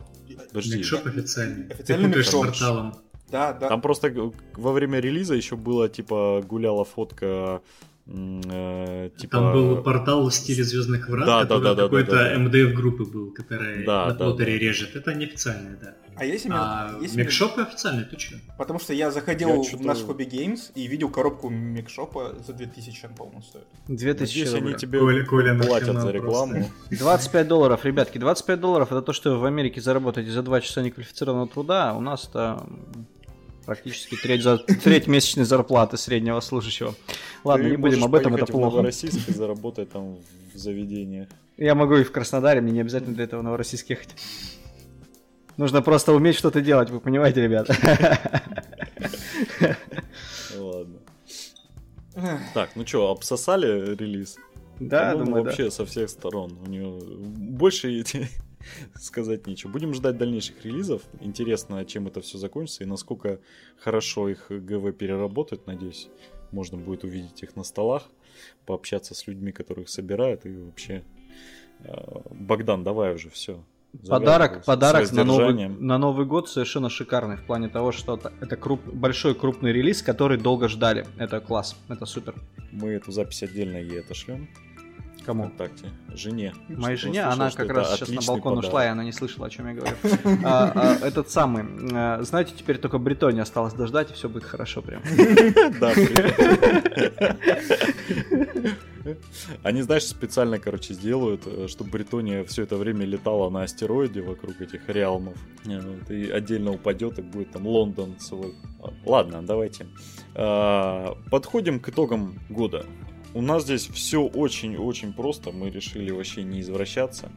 Подожди. Микшоп официальный. Официальный Ты путаешь с микшоп. порталом. Да, да. Там просто г- во время релиза еще было, типа, гуляла фотка, э, типа... Там был портал в стиле Звездных врат, Да, который да, да, какой-то да, да. МДФ группы был, которая Да, на да, да. режет. Это неофициальное, да. А если. А если мне- микшопы официальные, ты чё? Потому что я заходил Я в наш Hobby Games и видел коробку микшопа за 2000, он, по-моему, стоит. 2000 Надеюсь, они тебе Коля- Коля платят за рекламу. [LAUGHS] просто. 25 долларов, ребятки, 25 долларов это то, что вы в Америке заработаете за 2 часа неквалифицированного труда, а у нас это практически треть, за... треть месячной зарплаты среднего служащего. Ладно, Ты не будем об этом, это поехать в плохо. Новороссийск и заработать там в заведениях. Я могу и в Краснодаре, мне не обязательно для этого в Новороссийск ехать. Нужно просто уметь что-то делать, вы понимаете, ребята? Ладно. Так, ну что, обсосали релиз? Да, думаю, да. вообще со всех сторон. У него больше [LAUGHS] сказать нечего. Будем ждать дальнейших релизов. Интересно, чем это все закончится и насколько хорошо их ГВ переработать. Надеюсь, можно будет увидеть их на столах, пообщаться с людьми, которых собирают и вообще. э, Богдан, давай уже все. Подарок, подарок на Новый, на Новый год совершенно шикарный в плане того, что это, это круп- большой крупный релиз, который долго ждали. Это класс, это супер. Мы эту запись отдельно ей отошлем. Кому? ВКонтакте. Жене. Моей Чтобы жене, она что как раз сейчас на балкон подарок. ушла, и она не слышала, о чем я говорю. А, а, Этот самый, э, знаете, теперь только Бретония осталось дождать, и все будет хорошо прям. [LAUGHS] Да. Они, знаешь, специально, короче, сделают, э, чтобы Бретония все это время летала на астероиде вокруг этих реалмов. Э, И отдельно упадет, и будет там Лондон свой. Ладно, давайте. А, Подходим к итогам года. У нас здесь все очень-очень просто. Мы решили вообще не извращаться.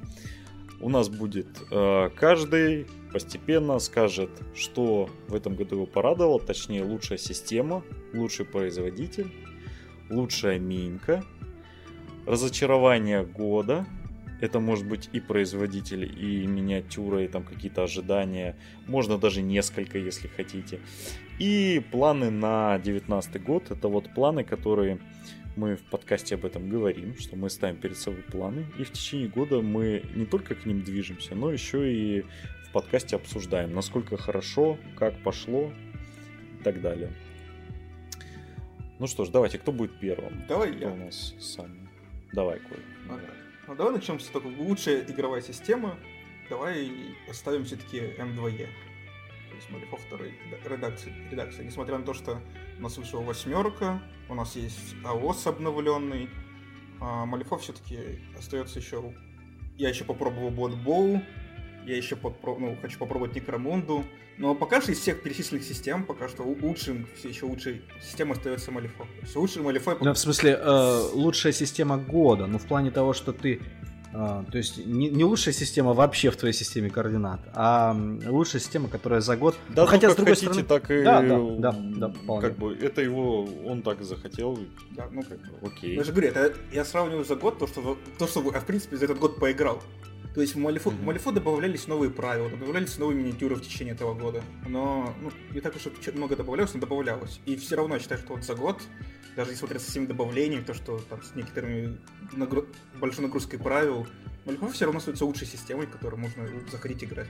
У нас будет э, каждый постепенно скажет, что в этом году его порадовало, точнее лучшая система, лучший производитель, лучшая минька, разочарование года, это может быть и производитель, и миниатюра, и там какие-то ожидания, можно даже несколько, если хотите. И планы на 2019 год, это вот планы, которые мы в подкасте об этом говорим, что мы ставим перед собой планы, и в течение года мы не только к ним движемся, но еще и в подкасте обсуждаем, насколько хорошо, как пошло и так далее. Ну что ж, давайте, кто будет первым? Давай Кто я. у нас сами? Давай, Коль. Ну, да. Ну, давай начнем с только лучшая игровая система. Давай оставим все-таки М2Е. Есть Малифов второй редакции, редакции. Несмотря на то, что у нас вышла восьмерка, у нас есть АОС обновленный, а Малифов все-таки остается еще... Я еще попробовал Bowl, я еще попро- ну, хочу попробовать Некромунду. Но пока что из всех перечисленных систем, пока что лучшим, все еще лучшей системой остается Малифо. Есть лучший Малифой Ну, в смысле, э, лучшая система года, ну, в плане того, что ты... э, то есть не, не лучшая система вообще в твоей системе координат, а лучшая система, которая за год... Да, Ну, хотя хотя, с как другой хотите, стороны- так и... Да, да, да, да, вполне. Как бы, это его, он так захотел, Да, ну, как бы, окей. Я же говорю, это я сравниваю за год то, что, то, что я, в принципе, за этот год поиграл. То есть в Малифо, в Малифо добавлялись новые правила, добавлялись новые миниатюры в течение этого года. Но ну, не так уж много добавлялось, но добавлялось. И все равно я считаю, что вот за год, даже несмотря со всеми добавлениями, то, что там с некоторыми нагру- большой нагрузкой правил, Malifaux все равно остается лучшей системой, в которую можно заходить играть.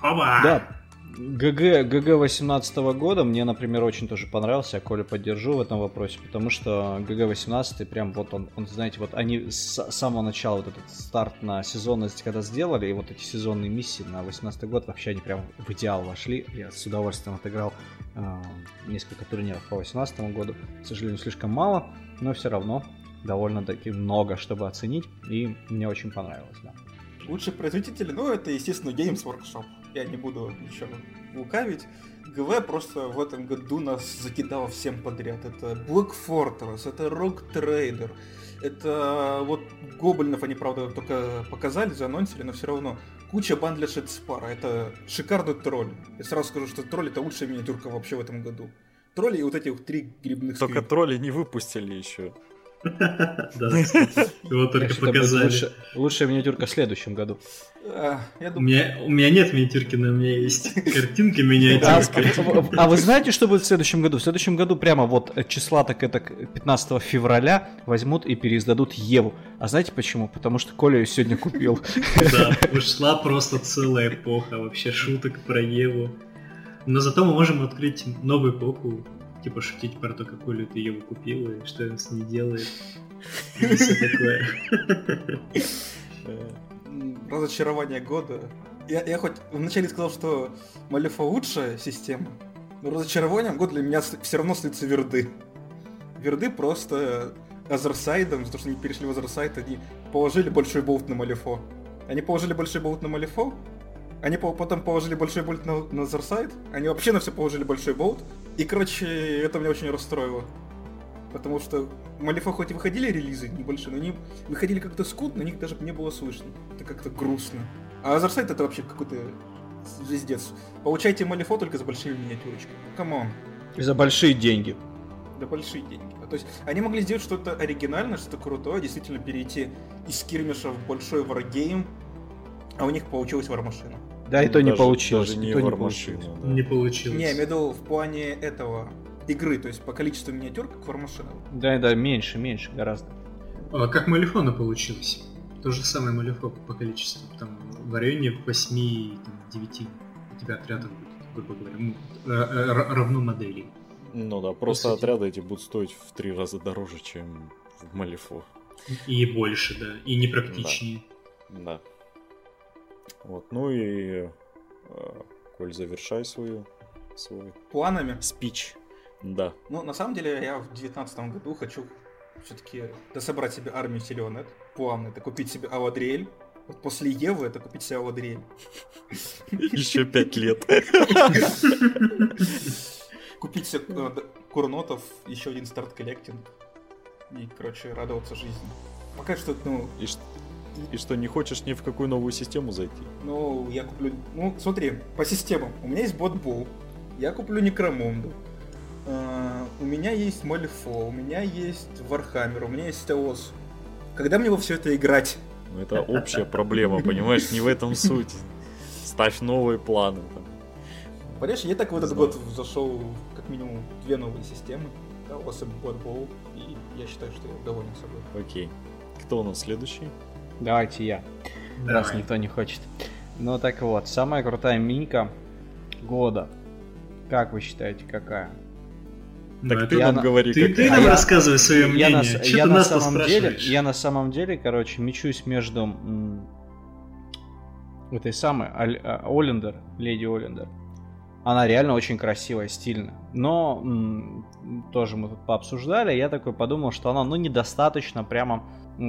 Хоба! Да, ГГ, ГГ 18 года мне, например, очень тоже понравился, я Коля поддержу в этом вопросе, потому что ГГ 18 прям вот он, он, знаете, вот они с самого начала вот этот старт на сезонность когда сделали, и вот эти сезонные миссии на 18 год вообще они прям в идеал вошли, я с удовольствием отыграл несколько турниров по 18 году, к сожалению, слишком мало, но все равно довольно-таки много, чтобы оценить, и мне очень понравилось, да. Лучшие производители, ну, это, естественно, Games Workshop. Я не буду ничего лукавить. ГВ просто в этом году нас закидало всем подряд. Это Black Fortress, это Rock Trader, это вот Гоблинов они, правда, только показали, заанонсили, но все равно. Куча банд для Шетспара, это шикарный тролль. Я сразу скажу, что тролль это лучшая миниатюрка вообще в этом году. Тролли и вот эти вот три грибных Только скрипа. тролли не выпустили еще. [LAUGHS] Да, [LAUGHS] его только показали. лучшая миниатюрка в следующем году. А, я У меня, нет миниатюрки, но у меня есть [LAUGHS] картинка А, миниатюрка. а вы знаете, что будет в следующем году? В следующем году прямо вот э, числа так это 15 февраля возьмут и переиздадут Еву. А знаете почему? Потому что Коля ее сегодня купил. Да, ушла просто целая эпоха вообще шуток про Еву. Но зато мы можем открыть новую эпоху, типа шутить про то, какую ты Еву купила и что она с ней делает. [LAUGHS] И все такое. м, разочарование года. Я, я хоть вначале сказал, что Малифа лучшая система, но разочарованием года для меня все равно остаются верды. Верды просто Other Side ом, за то, что они перешли в Other Side, они положили большой болт на Malifaux. Они положили большой болт на Malifaux, они по- потом положили большой болт на, на Other Side, они вообще на все положили большой болт, и, короче, это меня очень расстроило. Потому что Malifaux хоть и выходили релизы небольшие, но они выходили как-то скудно, них даже не было слышно. Это как-то грустно. А Other Side это вообще какой-то звездец. Получайте Malifaux только за большими миниатюрочками. Come on. И за большие деньги. Да большие деньги. А То есть они могли сделать что-то оригинальное, что-то крутое, действительно перейти из скирмиша в большой варгейм, а у них получилась вармашина. Да, и то не получилось. Даже не не получилось. да. Не получилось. Не, я имею в виду в плане этого игры, то есть по количеству миниатюр, как вармашина. Да, да, меньше, меньше гораздо. А как Малифона получилось? То же самое Малифо по количеству. Там в районе 8-9 у тебя отрядов будет, грубо говоря, ну, равно моделей. Ну да, просто сути. отряды эти будут стоить в три раза дороже, чем в Малифо. И больше, да, и непрактичнее. Да. Вот, ну и... э, Коль, завершай свою, свой Планами. спич. Да. Ну, на самом деле, я в девятнадцатом году хочу все-таки дособрать себе армию Селенет. План это купить себе Алариэль. Вот после Евы это купить себе Алариэль. Еще пять лет. Купить себе э, Курнотов, еще один Start Collecting. И, короче, радоваться жизни. Пока что, ну, И, и что, не хочешь ни в какую новую систему зайти? Ну, я куплю... Ну, смотри, по системам. У меня есть Blood Bowl. Я куплю Necromund у. А, у меня есть Malifaux, у меня есть Warhammer, у меня есть TOS. Когда мне во все это играть? Ну, это общая проблема, понимаешь? Не в этом суть. Ставь новые планы. Понимаешь, я так в этот год зашел как минимум две новые системы. Теос и ботбол. И я считаю, что я доволен собой. Окей. Кто у нас следующий? Давайте я. Раз Давай. никто не хочет. Ну так вот, самая крутая минька года. Как вы считаете, какая? Ну, Так это- ты я нам на- говори, Ты, ты какая. нам я- рассказывай свое я мнение. на, Чё я ты на нас самом деле, я на самом деле, короче, мечусь между м, этой самой Аль- а, Олендер, леди Олендер. Она реально очень красивая, стильная. Но м, тоже мы тут пообсуждали, я такой подумал, что она, ну, недостаточно прямо,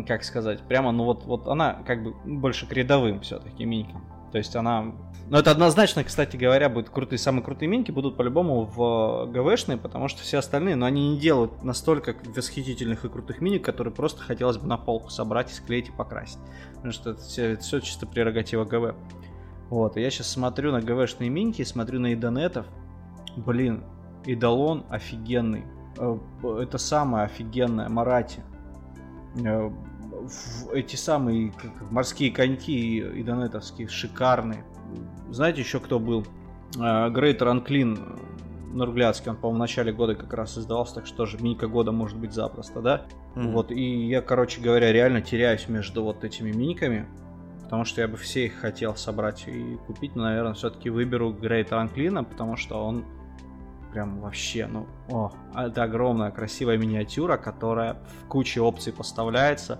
как сказать, прямо, ну вот, вот она как бы больше к рядовым все-таки минькам. То есть она... Ну, это однозначно, кстати говоря, будут крутые, самые крутые миньки будут по-любому в ГВшные, потому что все остальные, но они не делают настолько восхитительных и крутых миник, которые просто хотелось бы на полку собрать, склеить и покрасить. Потому что это все, это все чисто прерогатива ГВ. Вот, и я сейчас смотрю на ГВшные миньки, смотрю на идонетов. Блин, идолон офигенный. Э, Это самое офигенное, Марати. Э, Эти самые как- морские коньки идонетовские, шикарные. Знаете еще кто был? Грейтер Анклин Нургляцкий, он, по-моему, в начале года как раз издавался, так что тоже минька года может быть запросто, да? Мгм. Вот, и я, короче говоря, реально теряюсь между вот этими миниками, потому что я бы все их хотел собрать и купить, но, наверное, все-таки выберу Грейт Ранклина, потому что он прям вообще, ну, о, это огромная красивая миниатюра, которая в куче опций поставляется,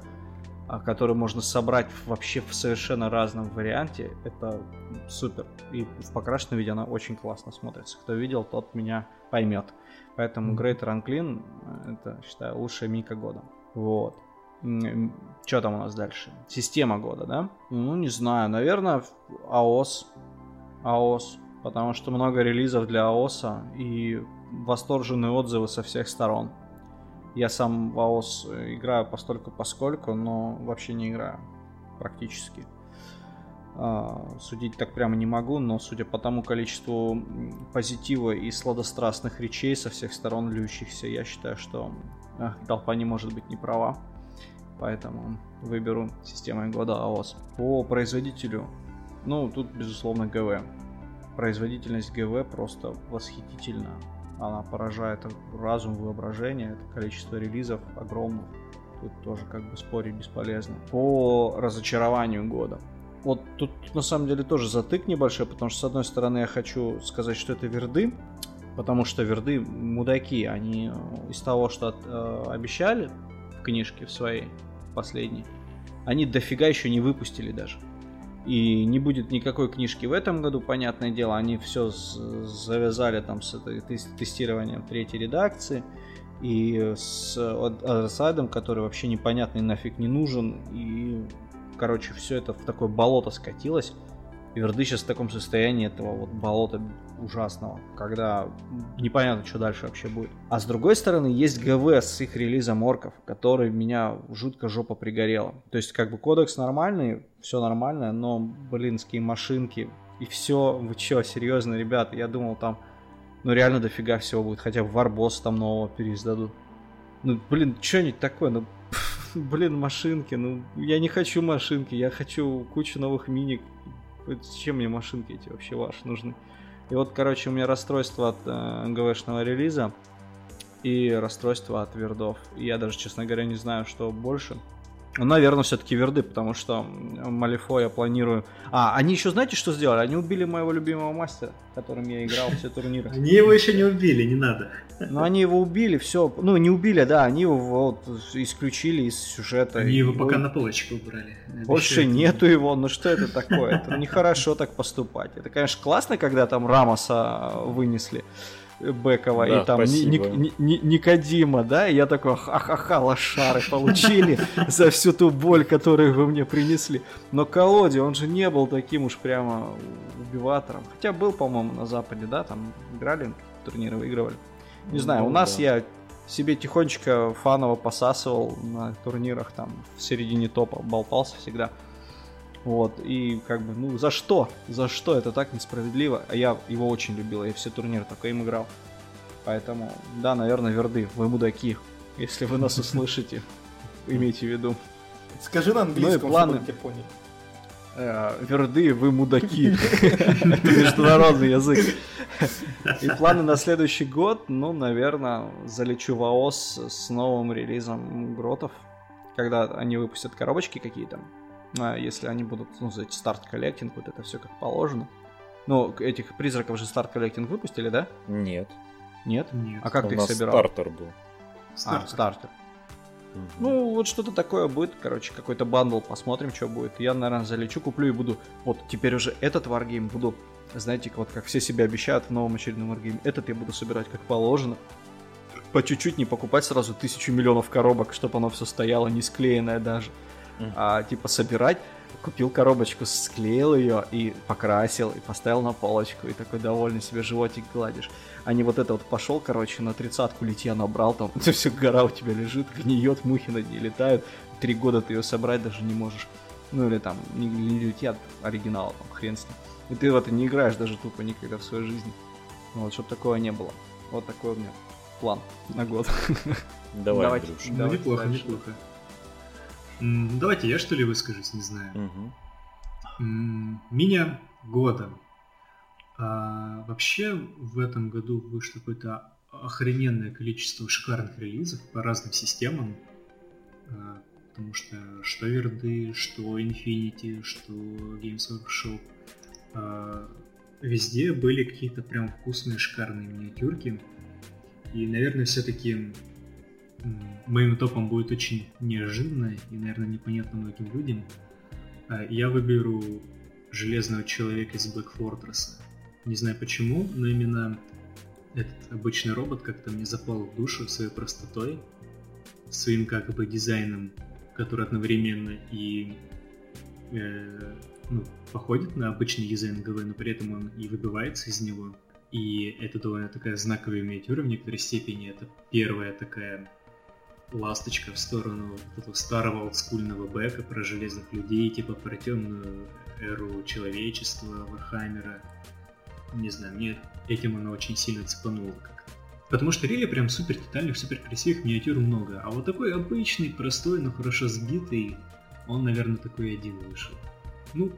а, которую можно собрать вообще в совершенно разном варианте. Это супер. И в покрашенном виде она очень классно смотрится. Кто видел, тот меня поймет. Поэтому Great Ranklin это, считаю, лучшая мика года. Вот. Что там у нас дальше? Система года, да? Ну, не знаю. Наверное, АОС. АОС. Потому что много релизов для АОСа и восторженные отзывы со всех сторон. Я сам в АОС играю постольку поскольку, но вообще не играю практически. А, Судить так прямо не могу, но судя по тому количеству позитива и сладострастных речей со всех сторон льющихся, я считаю, что а, толпа не может быть не права. Поэтому выберу системой года АОС. По производителю, ну, тут, безусловно, ГВ. Производительность ГВ просто восхитительна. Она поражает разум, воображение. Это количество релизов огромно. Тут тоже как бы спорить бесполезно. По разочарованию года. Вот тут на самом деле тоже затык небольшой, потому что с одной стороны я хочу сказать, что это верды, потому что верды мудаки, они э, из того, что от- э, обещали в книжке в своей последней, они дофига еще не выпустили даже. И не будет никакой книжки в этом году, понятное дело, они все завязали там с тестированием третьей редакции. И с Азерсайдом, который вообще непонятный нафиг не нужен, и короче, все это в такое болото скатилось. Верды сейчас в таком состоянии этого вот болота ужасного, когда непонятно, что дальше вообще будет. А с другой стороны, есть ГВ с их релизом орков, который меня жутко жопа пригорела. То есть, как бы кодекс нормальный, все нормально, но, блинские машинки и все, вы чё, серьезно, ребята, я думал там, ну реально дофига всего будет, хотя бы Варбос там нового переиздадут. Ну, блин, что-нибудь такое, ну, [LAUGHS] блин, машинки, ну, я не хочу машинки, я хочу кучу новых миник. Зачем мне машинки эти вообще ваши нужны? И вот, короче, у меня расстройство от э, ГВшного релиза и расстройство от вердов. И я даже, честно говоря, не знаю, что больше. Ну, наверное, все-таки верды, потому что Малифо я планирую... А, они еще знаете, что сделали? Они убили моего любимого мастера, которым я играл все турниры. Они его еще не убили, не надо. Ну, они его убили, все. Ну, не убили, да, они его вот исключили из сюжета. Они его пока на полочку убрали. Больше нету его, ну что это такое? Это нехорошо так поступать. Это, конечно, классно, когда там Рамоса вынесли. Бекова Да, и там. Ник- Никодима, да, и я такой, ха-ха-ха, лошары получили [LAUGHS] за всю ту боль, которую вы мне принесли. Но Колоди, он же не был таким уж прямо убиватором. Хотя был, по-моему, на Западе, да, там играли, турниры выигрывали. Не знаю, у Ну, нас да. я себе тихонечко фаново посасывал на турнирах, там, в середине топа болтался всегда. Вот, и как бы, ну, за что? За что? Это так несправедливо. А я его очень любил, я все турниры только им играл. Поэтому, да, наверное, верды, вы мудаки. Если вы нас [LAUGHS] услышите, имейте в виду. Скажи на английском, Ну планы. чтобы тебя поняли. Э, Wyrd ы, вы мудаки. Это международный язык. И планы на следующий год, ну, наверное, залечу в AOS с новым релизом Гротов. Когда они выпустят коробочки какие-то. А Если они будут, ну, за эти Start Collecting, вот это все как положено. Ну, этих призраков же Start Collecting выпустили, да? Нет. Нет? Нет. А как У ты их нас собирал? стартер был. А, Стартер. стартер. Мгм. Ну, вот что-то такое будет, короче, какой-то бандл, посмотрим, что будет. Я, наверное, залечу, куплю и буду, вот теперь уже этот варгейм буду, знаете, вот как все себе обещают в новом очередном варгейме, этот я буду собирать как положено. По чуть-чуть, не покупать сразу тысячу миллионов коробок, чтобы оно все стояло, не склеенное даже. Мгм. А типа собирать, купил коробочку, склеил ее и покрасил, и поставил на полочку, и такой довольный себе животик гладишь. А не вот это вот пошел, короче, на тридцатку литья набрал, там [LAUGHS] это все гора у тебя лежит, гниет, мухи над ней летают. Три года ты ее собрать даже не можешь. Ну или там, не, не литья, а оригинал, там, хрен с ним. И ты в это не играешь даже тупо никогда в своей жизни. Вот, чтобы такого не было. Вот такой у меня план на год. [LAUGHS] Давай, Давайте. Андрюш. Ну, Давайте неплохо, дальше. неплохо. М, Давайте я что ли выскажусь, не знаю. М, Меня года. А, вообще в этом году вышло какое-то охрененное количество шикарных релизов по разным системам. А, потому что что Верды, что Infinity, что Games Workshop. а, везде были какие-то прям вкусные, шикарные миниатюрки. И, наверное, все-таки моим топом будет очень неожиданно и, наверное, непонятно многим людям. А, Я выберу Железного Человека из Black Fortress. Не знаю почему, но именно этот обычный робот как-то мне запал в душу своей простотой, своим как бы дизайном, который одновременно и э, ну, походит на обычный дизайн ГВ, но при этом он и выбивается из него. И это довольно такая знаковая миниатюра в некоторой степени. Это первая такая ласточка в сторону этого старого олдскульного бэка про железных людей, типа про темную эру человечества, Warhammer а. Не знаю, мне этим она очень сильно цепанула как-то. Потому что really прям супер детальных, супер красивых миниатюр много. А вот такой обычный, простой, но хорошо сбитый, он, наверное, такой один вышел. Ну,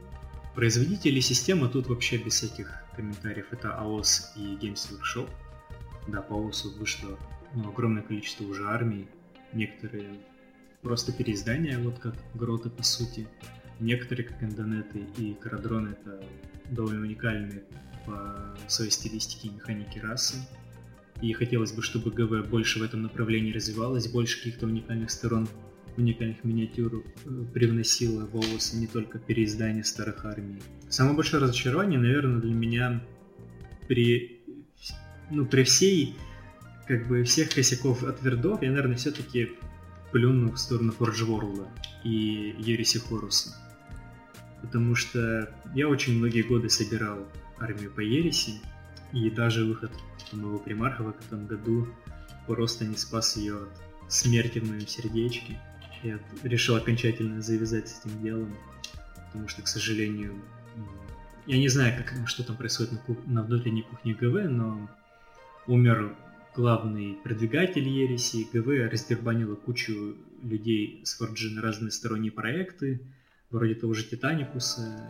производители системы тут вообще без всяких комментариев. Это AOS и Games Workshop. Да, по AOS вышло ну, огромное количество уже армий. Некоторые просто переиздания, вот как Гроты по сути. Некоторые, как Эндонеты и Карадрон, это довольно уникальные по своей стилистике и механике расы. И хотелось бы, чтобы ГВ больше в этом направлении развивалось, больше каких-то уникальных сторон, уникальных миниатюр э, привносило в ООС, не только переиздание старых армий. Самое большое разочарование, наверное, для меня при, ну, при всей, как бы, всех косяков от Вердов, я, наверное, все-таки плюну в сторону Forge World и Ереси Хоруса. Потому что я очень многие годы собирал армию по Ереси, и даже выход моего примарха в этом году просто не спас ее от смерти в моем сердечке. Я решил окончательно завязать с этим делом, потому что, к сожалению, я не знаю, как, что там происходит на, кух- на внутренней кухне ГВ, но умер главный продвигатель Ереси, ГВ раздербанила кучу людей с Forge на разные сторонние проекты, вроде того же Титаникуса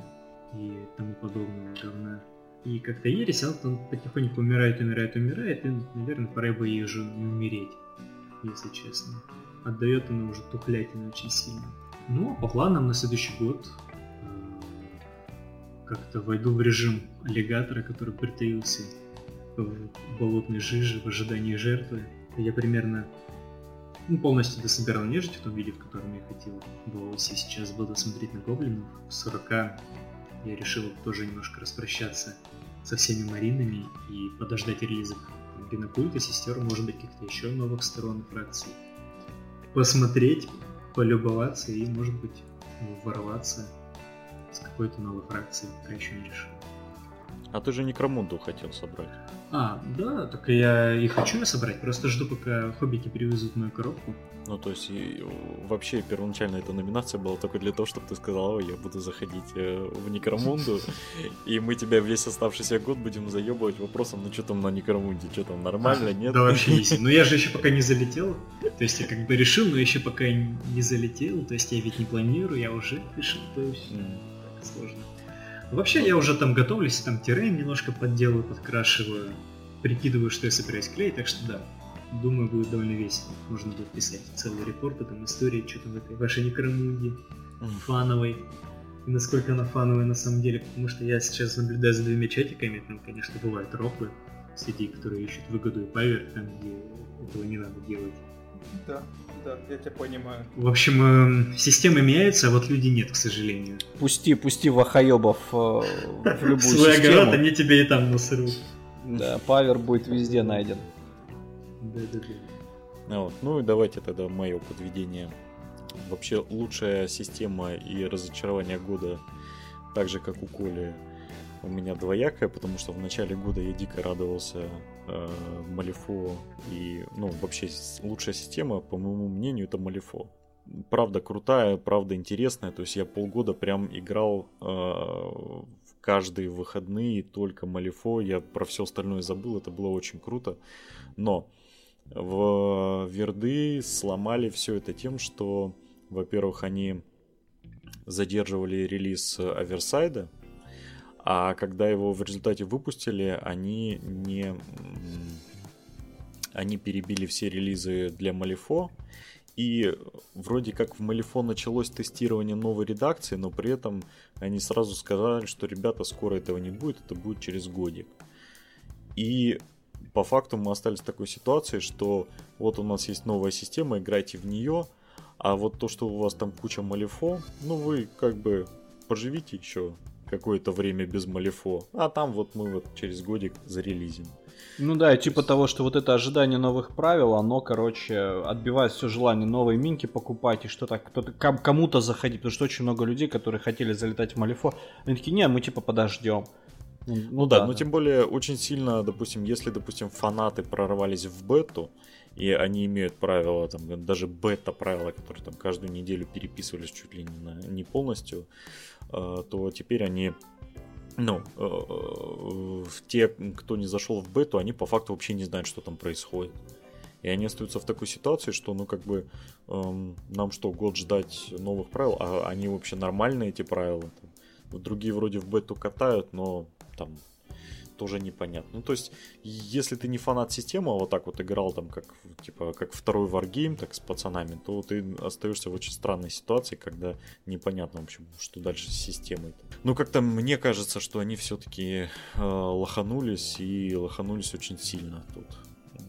и тому подобного говна. И как-то Ересь, а вот он потихоньку умирает, умирает, умирает, и, наверное, пора бы ей уже не умереть, если честно. Отдает она уже тухлятина очень сильно. Ну, а по планам на следующий год э, как-то войду в режим аллигатора, который притаился в болотной жиже в ожидании жертвы. Я примерно ну, полностью дособирал нежить в том виде, в котором я хотел. Боуси сейчас буду смотреть на гоблинов. В 40 я решил тоже немножко распрощаться со всеми маринами и подождать релизов Генокульта, сестер, может быть, каких-то еще новых сторон фракций. Посмотреть, полюбоваться и, может быть, ворваться с какой-то новой фракцией, пока еще не решил. А ты же Некромунду хотел собрать. А, да, так я и хочу собрать, просто жду, пока хоббики привезут мою коробку. Ну, то есть, и, вообще, первоначально эта номинация была только для того, чтобы ты сказал, я буду заходить э, в Некромунду, и мы тебя весь оставшийся год будем заебывать вопросом, ну что там на Некромунде, что там, нормально, нет? Да вообще есть. Ну я же еще пока не залетел, то есть я как бы решил, но еще пока не залетел, то есть я ведь не планирую, я уже решил, то есть так сложно. Вообще я уже там готовлюсь, там террейн немножко подделываю, подкрашиваю, прикидываю, что я собираюсь клеить, так что да, думаю, будет довольно весело. Можно будет писать целый репорт, там истории, что там в этой вашей некромунде, фановой. И насколько она фановая на самом деле, потому что я сейчас наблюдаю за двумя чатиками, там, конечно, бывают рофлы среди, которые ищут выгоду и павер, там, где этого не надо делать. Да, да, я тебя понимаю. В общем, э, системы меняются, а вот люди нет, к сожалению. Пусти, пусти вахаебов э, в любую [LAUGHS] Свой систему. огород, они тебе и там насрут. Да, павер будет везде найден. Да-да-да. А вот, Ну и давайте тогда мое подведение. Вообще лучшая система и разочарование года, так же как у Коли, у меня двоякое, потому что в начале года я дико радовался Малифо и, ну, вообще лучшая система, по моему мнению, это Малифо. Правда крутая, правда интересная, то есть я полгода прям играл э, в каждые выходные только Малифо, я про все остальное забыл, это было очень круто, но в Верды сломали все это тем, что, во-первых, они задерживали релиз Аверсайда, а когда его в результате выпустили, они не... Они перебили все релизы для Малифо, и вроде как в Малифо началось тестирование новой редакции, но при этом они сразу сказали, что ребята, скоро этого не будет, это будет через годик. И по факту мы остались в такой ситуации, что вот у нас есть новая система, играйте в нее, а вот то, что у вас там куча малифо, ну вы как бы поживите еще какое-то время без малифо, а там вот мы вот через годик зарелизим. Ну да, и типа того, что вот это ожидание новых правил, оно, короче, отбивает все желание новые минки покупать и что-то кто-то ком- кому-то заходить, потому что очень много людей, которые хотели залетать в Малифо, они такие, не, мы типа подождем. Ну да, но тем более очень сильно, допустим, если, допустим, фанаты прорвались в бету, и они имеют правила, там, даже бета-правила, которые там каждую неделю переписывались чуть ли не, на, не полностью, то теперь они, ну, э, те, кто не зашел в бету, они по факту вообще не знают, что там происходит. И они остаются в такой ситуации, что, ну, как бы, эм, нам что, год ждать новых правил, а они вообще нормальные, эти правила? Там, другие вроде в бету катают, но там тоже непонятно. Ну, то есть, если ты не фанат системы, а вот так вот играл там, как, типа, как второй варгейм, так с пацанами, то ты остаешься в очень странной ситуации, когда непонятно, в общем, что дальше с системой. Ну, как-то мне кажется, что они все-таки э, лоханулись, и лоханулись очень сильно тут.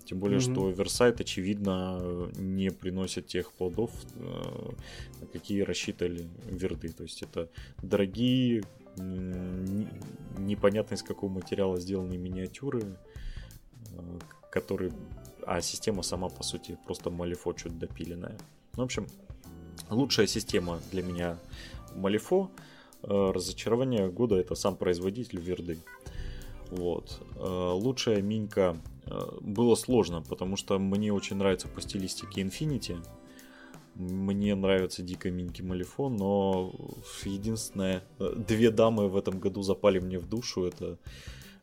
Тем более, Мгм. что Версайт, очевидно, не приносит тех плодов, э, какие рассчитывали верды. То есть это дорогие, непонятно из какого материала сделанные миниатюры, э, которые... А система сама, по сути, просто Малифо чуть допиленная. Ну, в общем, лучшая система для меня Малифо. Э, Разочарование года это сам производитель Верды. Вот. Э, Лучшая минька было сложно, потому что мне очень нравится по стилистике Infinity. Мне нравятся дико миньки Малифо, но единственное, э, две дамы в этом году запали мне в душу. Это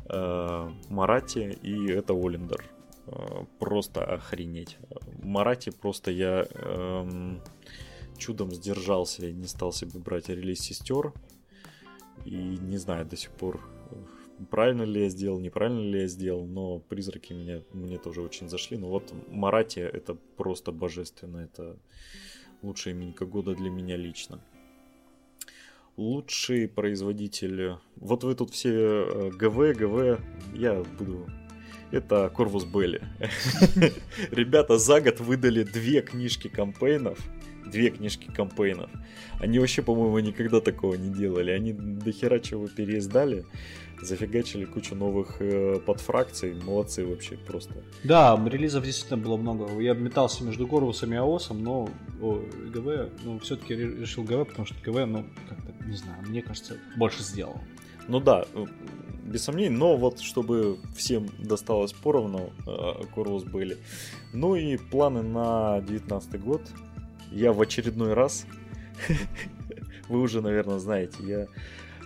э, Марати и это Олендер. Э, Просто охренеть. Марати просто я эм, чудом сдержался и не стал себе брать релиз сестер. И не знаю до сих пор, э, правильно ли я сделал, неправильно ли я сделал, но призраки меня, мне тоже очень зашли. Но вот Марати это просто божественно. Это лучшая именинка года для меня лично. Лучший производитель... Вот вы тут все э, ГВ, ГВ, я буду... Это Корвус Белли. [LAUGHS] Ребята за год выдали две книжки кампейнов. Две книжки кампейнов. Они вообще, по-моему, никогда такого не делали. Они до хера чего переиздали зафигачили кучу новых э, подфракций. Молодцы вообще просто. Да, релизов действительно было много. Я метался между Горвусом и АОСом, но о, ГВ, ну, все-таки решил ГВ, потому что ГВ, ну, как-то, не знаю, мне кажется, больше сделал. Ну да, э, без сомнений, но вот чтобы всем досталось поровну, э, Корвус были. Ну и планы на 19 год. Я в очередной раз, [LAUGHS] вы уже, наверное, знаете, я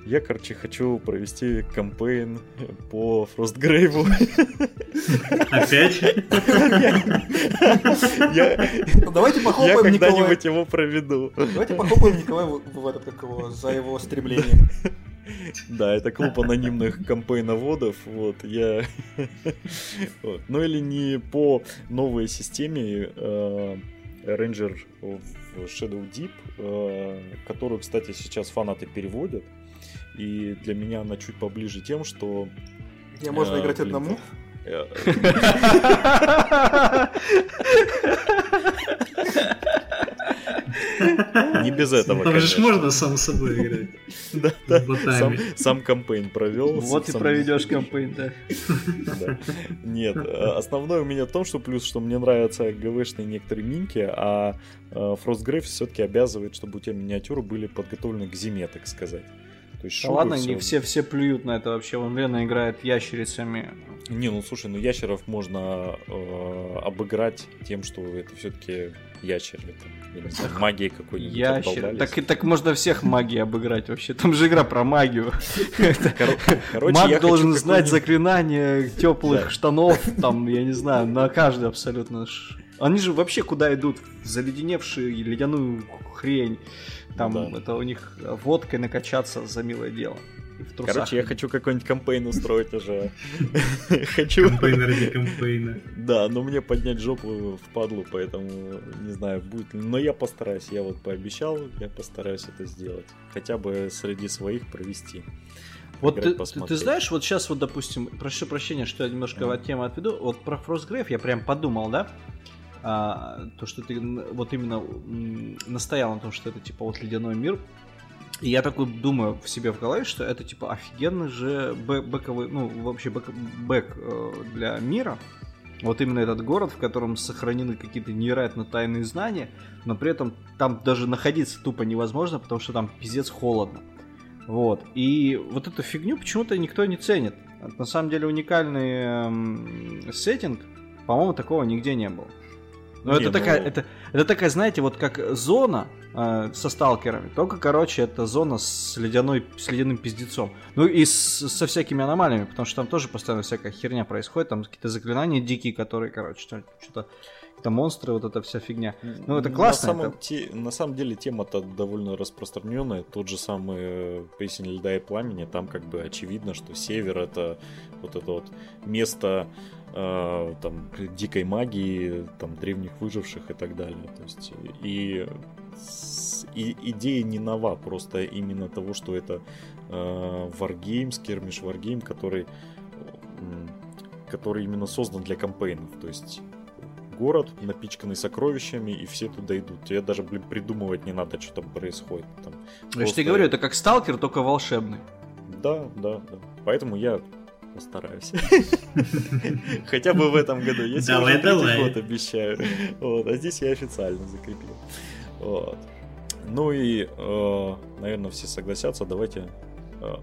я, короче, хочу провести кампейн по Фростгрейву. Опять? Ну, давайте похлопаем Я когда-нибудь его проведу. Давайте похлопаем Николаю в этот, как его, за его стремление. Да, это клуб анонимных кампейноводов. Вот, я... вот. Ну или не по новой системе э, Ranger of Shadow Deep, э, которую, кстати, сейчас фанаты переводят. И для меня она чуть поближе тем, что... Мне можно э, играть блин, одному? Э, Не без этого, Там же можно сам собой играть. Да, да. Сам, сам кампейн провел. Вот и проведешь кампейн, да. Нет, э, основное у меня в том, что плюс, что мне нравятся ГВшные некоторые минки, а Frostgrave все-таки обязывает, чтобы у тебя миниатюры были подготовлены к зиме, так сказать. То есть да ладно, не все, все плюют на это вообще. Вон Лена играет ящерицами. Не, ну слушай, ну ящеров можно э, обыграть тем, что это все-таки ящеры. Там, знаю, магией какой-нибудь Ящер. Так, так можно всех магией обыграть вообще. Там же игра про магию. [LAUGHS] Маг должен знать заклинания теплых штанов, [LAUGHS] там, я не знаю, на каждый абсолютно. Они же вообще куда идут? Заледеневшую ледяную хрень. Там это у них водкой накачаться за милое дело. Короче, я хочу какой-нибудь кампейн устроить уже. [LAUGHS] Хочу... Кампейн ради кампейна. Да, но мне поднять жопу в падлу, поэтому не знаю, будет Но я постараюсь, я вот пообещал, я постараюсь это сделать. Хотя бы среди своих провести. Вот ты, ты, ты знаешь, вот сейчас вот, допустим, прошу прощения, что я немножко mm. от темы отведу, вот про Frostgrave я прям подумал, да, а, то, что ты вот именно настоял на том, что это типа вот ледяной мир. И я такой думаю в себе в голове, что это типа офигенный же бэк, бэковый, ну вообще бэк, бэк э, для мира. Вот именно этот город, в котором сохранены какие-то невероятно тайные знания, но при этом там даже находиться тупо невозможно, потому что там пиздец холодно. Вот. И вот эту фигню почему-то никто не ценит. Это, на самом деле уникальный эм, сеттинг. По-моему, такого нигде не было. Ну, это, ну... такая, это, это такая, знаете, вот как зона э, со сталкерами, только, короче, это зона с, ледяной, с ледяным пиздецом. Ну и с, со всякими аномалиями, потому что там тоже постоянно всякая херня происходит, там какие-то заклинания дикие, которые, короче, что-то это монстры, вот эта вся фигня. Ну, это классно. На самом, это... Те, на самом деле тема-то довольно распространенная. Тот же самый э, песень льда и пламени, там как бы очевидно, что север это вот это вот место э, там дикой магии, там древних выживших и так далее. То есть и, и идея не нова, просто именно того, что это э, Wargame, скермиш Wargame, который который именно создан для кампейнов. То есть город, напичканный сокровищами, и все туда идут. Тебе даже, блин, придумывать не надо, что там происходит. Там просто... Я же тебе говорю, это как сталкер, только волшебный. Да, да, да. Поэтому я постараюсь. [LAUGHS] Хотя бы в этом году. Я давай, давай. год обещаю. Вот, а здесь я официально закрепил. Вот. Ну и, э, наверное, все согласятся. Давайте, э,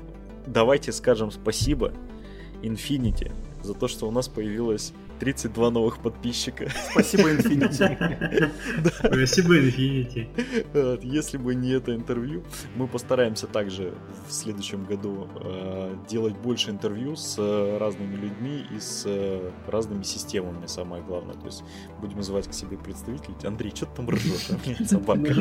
давайте скажем спасибо Infinity за то, что у нас появилась 32 новых подписчика. Спасибо, Infinity. Спасибо, Infinity. Если бы не это интервью, мы постараемся также в следующем году э, делать больше интервью с э, разными людьми и с э, разными системами, самое главное. То есть будем называть к себе представителей. Андрей, что ты там ржешь? Собака.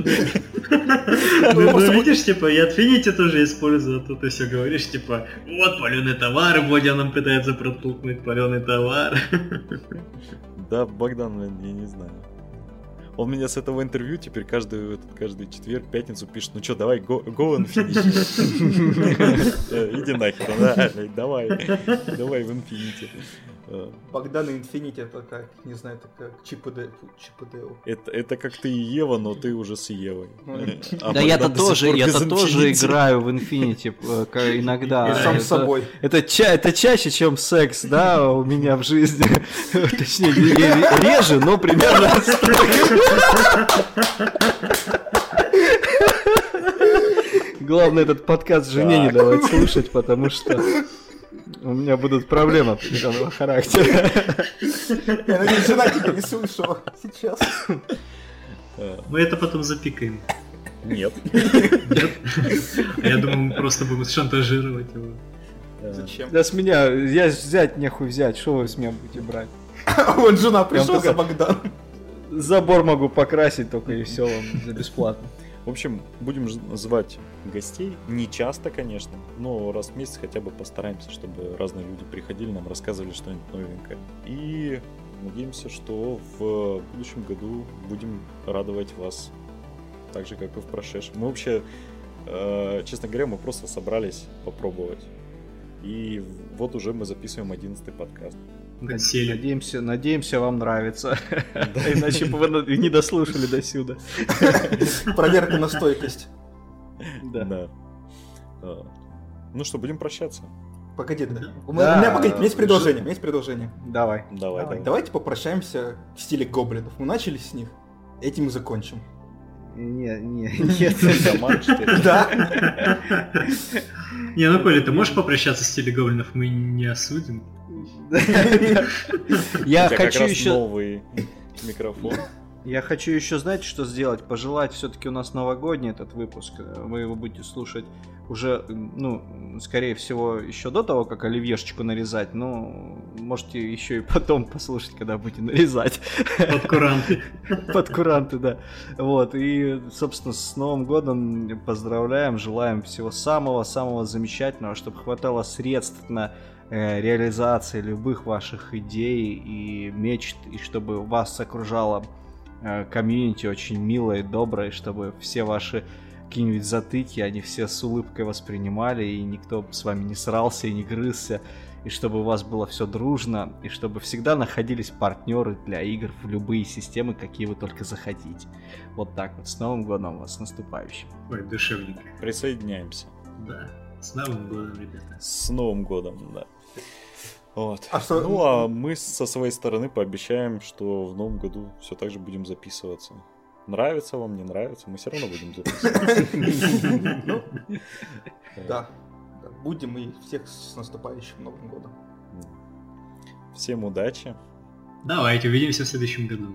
Ну, ну видишь, типа, я Infinity тоже использую, а тут ты все говоришь, типа, вот паленый товар, Бодя нам пытается протолкнуть паленый товар. [LAUGHS] Да, Богдан, я не знаю. Он меня с этого интервью теперь каждый, этот, каждый четверг, пятницу пишет, ну что, давай, go, go Infinity. Э, Иди нахер, да, давай, давай в Infinity. Э, Богдан и Инфинити это как, не знаю, это как Чип и Дейл. Чип и Дейл. Это, это как ты и Ева, но ты уже с Евой. А Да я-то тоже, я-то тоже играю в Infinity э, ка- иногда. И сам с собой. Это, ча- это чаще, чем секс, да, у меня в жизни. [LAUGHS] Точнее, ре- ре- реже, но примерно Главное этот подкаст жене не давать слушать, потому что у меня будут проблемы определенного характера. Я надеюсь, жена тебя не слышала сейчас. Мы это потом запикаем. Нет. А я думал, мы просто будем шантажировать его. Зачем? Да с меня, я взять нехуй взять, что вы с меня будете брать? [LAUGHS] Вот жена пришла за Богдан. Забор могу покрасить только и все вам за бесплатно. В общем, будем звать гостей. Не часто, конечно, но раз в месяц хотя бы постараемся, чтобы разные люди приходили, нам рассказывали что-нибудь новенькое. И надеемся, что в будущем году будем радовать вас так же, как и в прошедшем. Мы вообще, э, честно говоря, мы просто собрались попробовать. И вот уже мы записываем 11 подкаст. Отсели. Надеемся, надеемся, вам нравится. [LAUGHS] Иначе бы вы не дослушали до сюда. [LAUGHS] Проверка на стойкость. Да. Э, Ну что, будем прощаться. Погоди, да. У Да. меня, погоди, у меня есть предложение, у меня есть предложение. Давай. Давай, давай. Давайте попрощаемся в стиле гоблинов. Мы начали с них, этим и закончим. Не, не, [LAUGHS] нет. Да. Не, ну Коля, ты можешь попрощаться с телегоблинов? Мы не осудим. [LAUGHS] Я хочу еще, новый микрофон. я хочу еще, знаете, что сделать? Пожелать все-таки у нас новогодний этот выпуск. Вы его будете слушать уже, ну, скорее всего, еще до того, как оливьешечку нарезать. Ну, можете еще и потом послушать, когда будете нарезать. Под куранты. [LAUGHS] Под куранты, да. Вот, и, собственно, с Новым годом поздравляем, желаем всего самого-самого замечательного, чтобы хватало средств на реализации любых ваших идей и мечт, и чтобы вас окружало э, комьюнити очень милое и доброе, чтобы все ваши какие-нибудь затыки, они все с улыбкой воспринимали, и никто с вами не срался и не грызся, и чтобы у вас было все дружно, и чтобы всегда находились партнеры для игр в любые системы, какие вы только захотите. Вот так вот. С Новым годом вас, с наступающим. Ой, душевненько. Присоединяемся. Да. С Новым годом, ребята. С Новым годом, да. Вот. А что- Ну а мы со своей стороны пообещаем, что в новом году все так же будем записываться. Нравится вам, не нравится, мы все равно будем записываться. Ну, Да. Да, Будем и всех с наступающим Новым годом. Всем удачи. Давайте, увидимся в следующем году.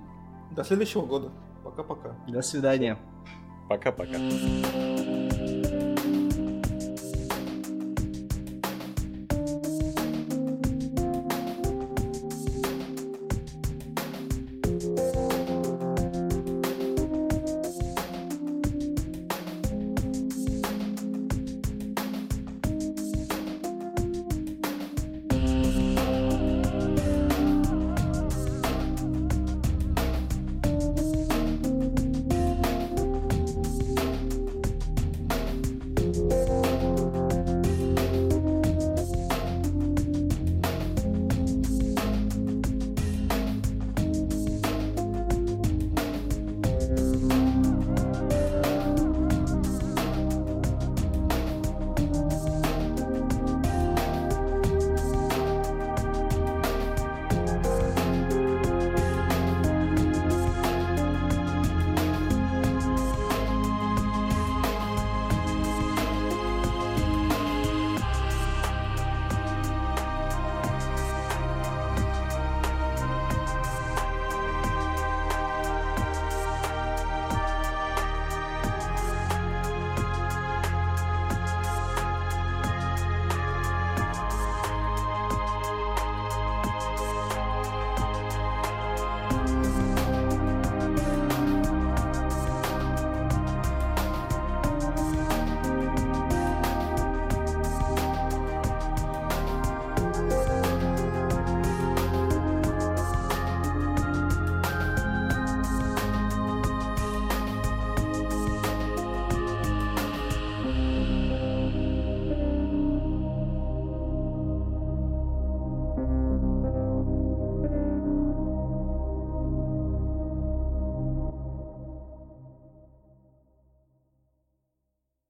До следующего года. Пока-пока. До свидания. Пока-пока.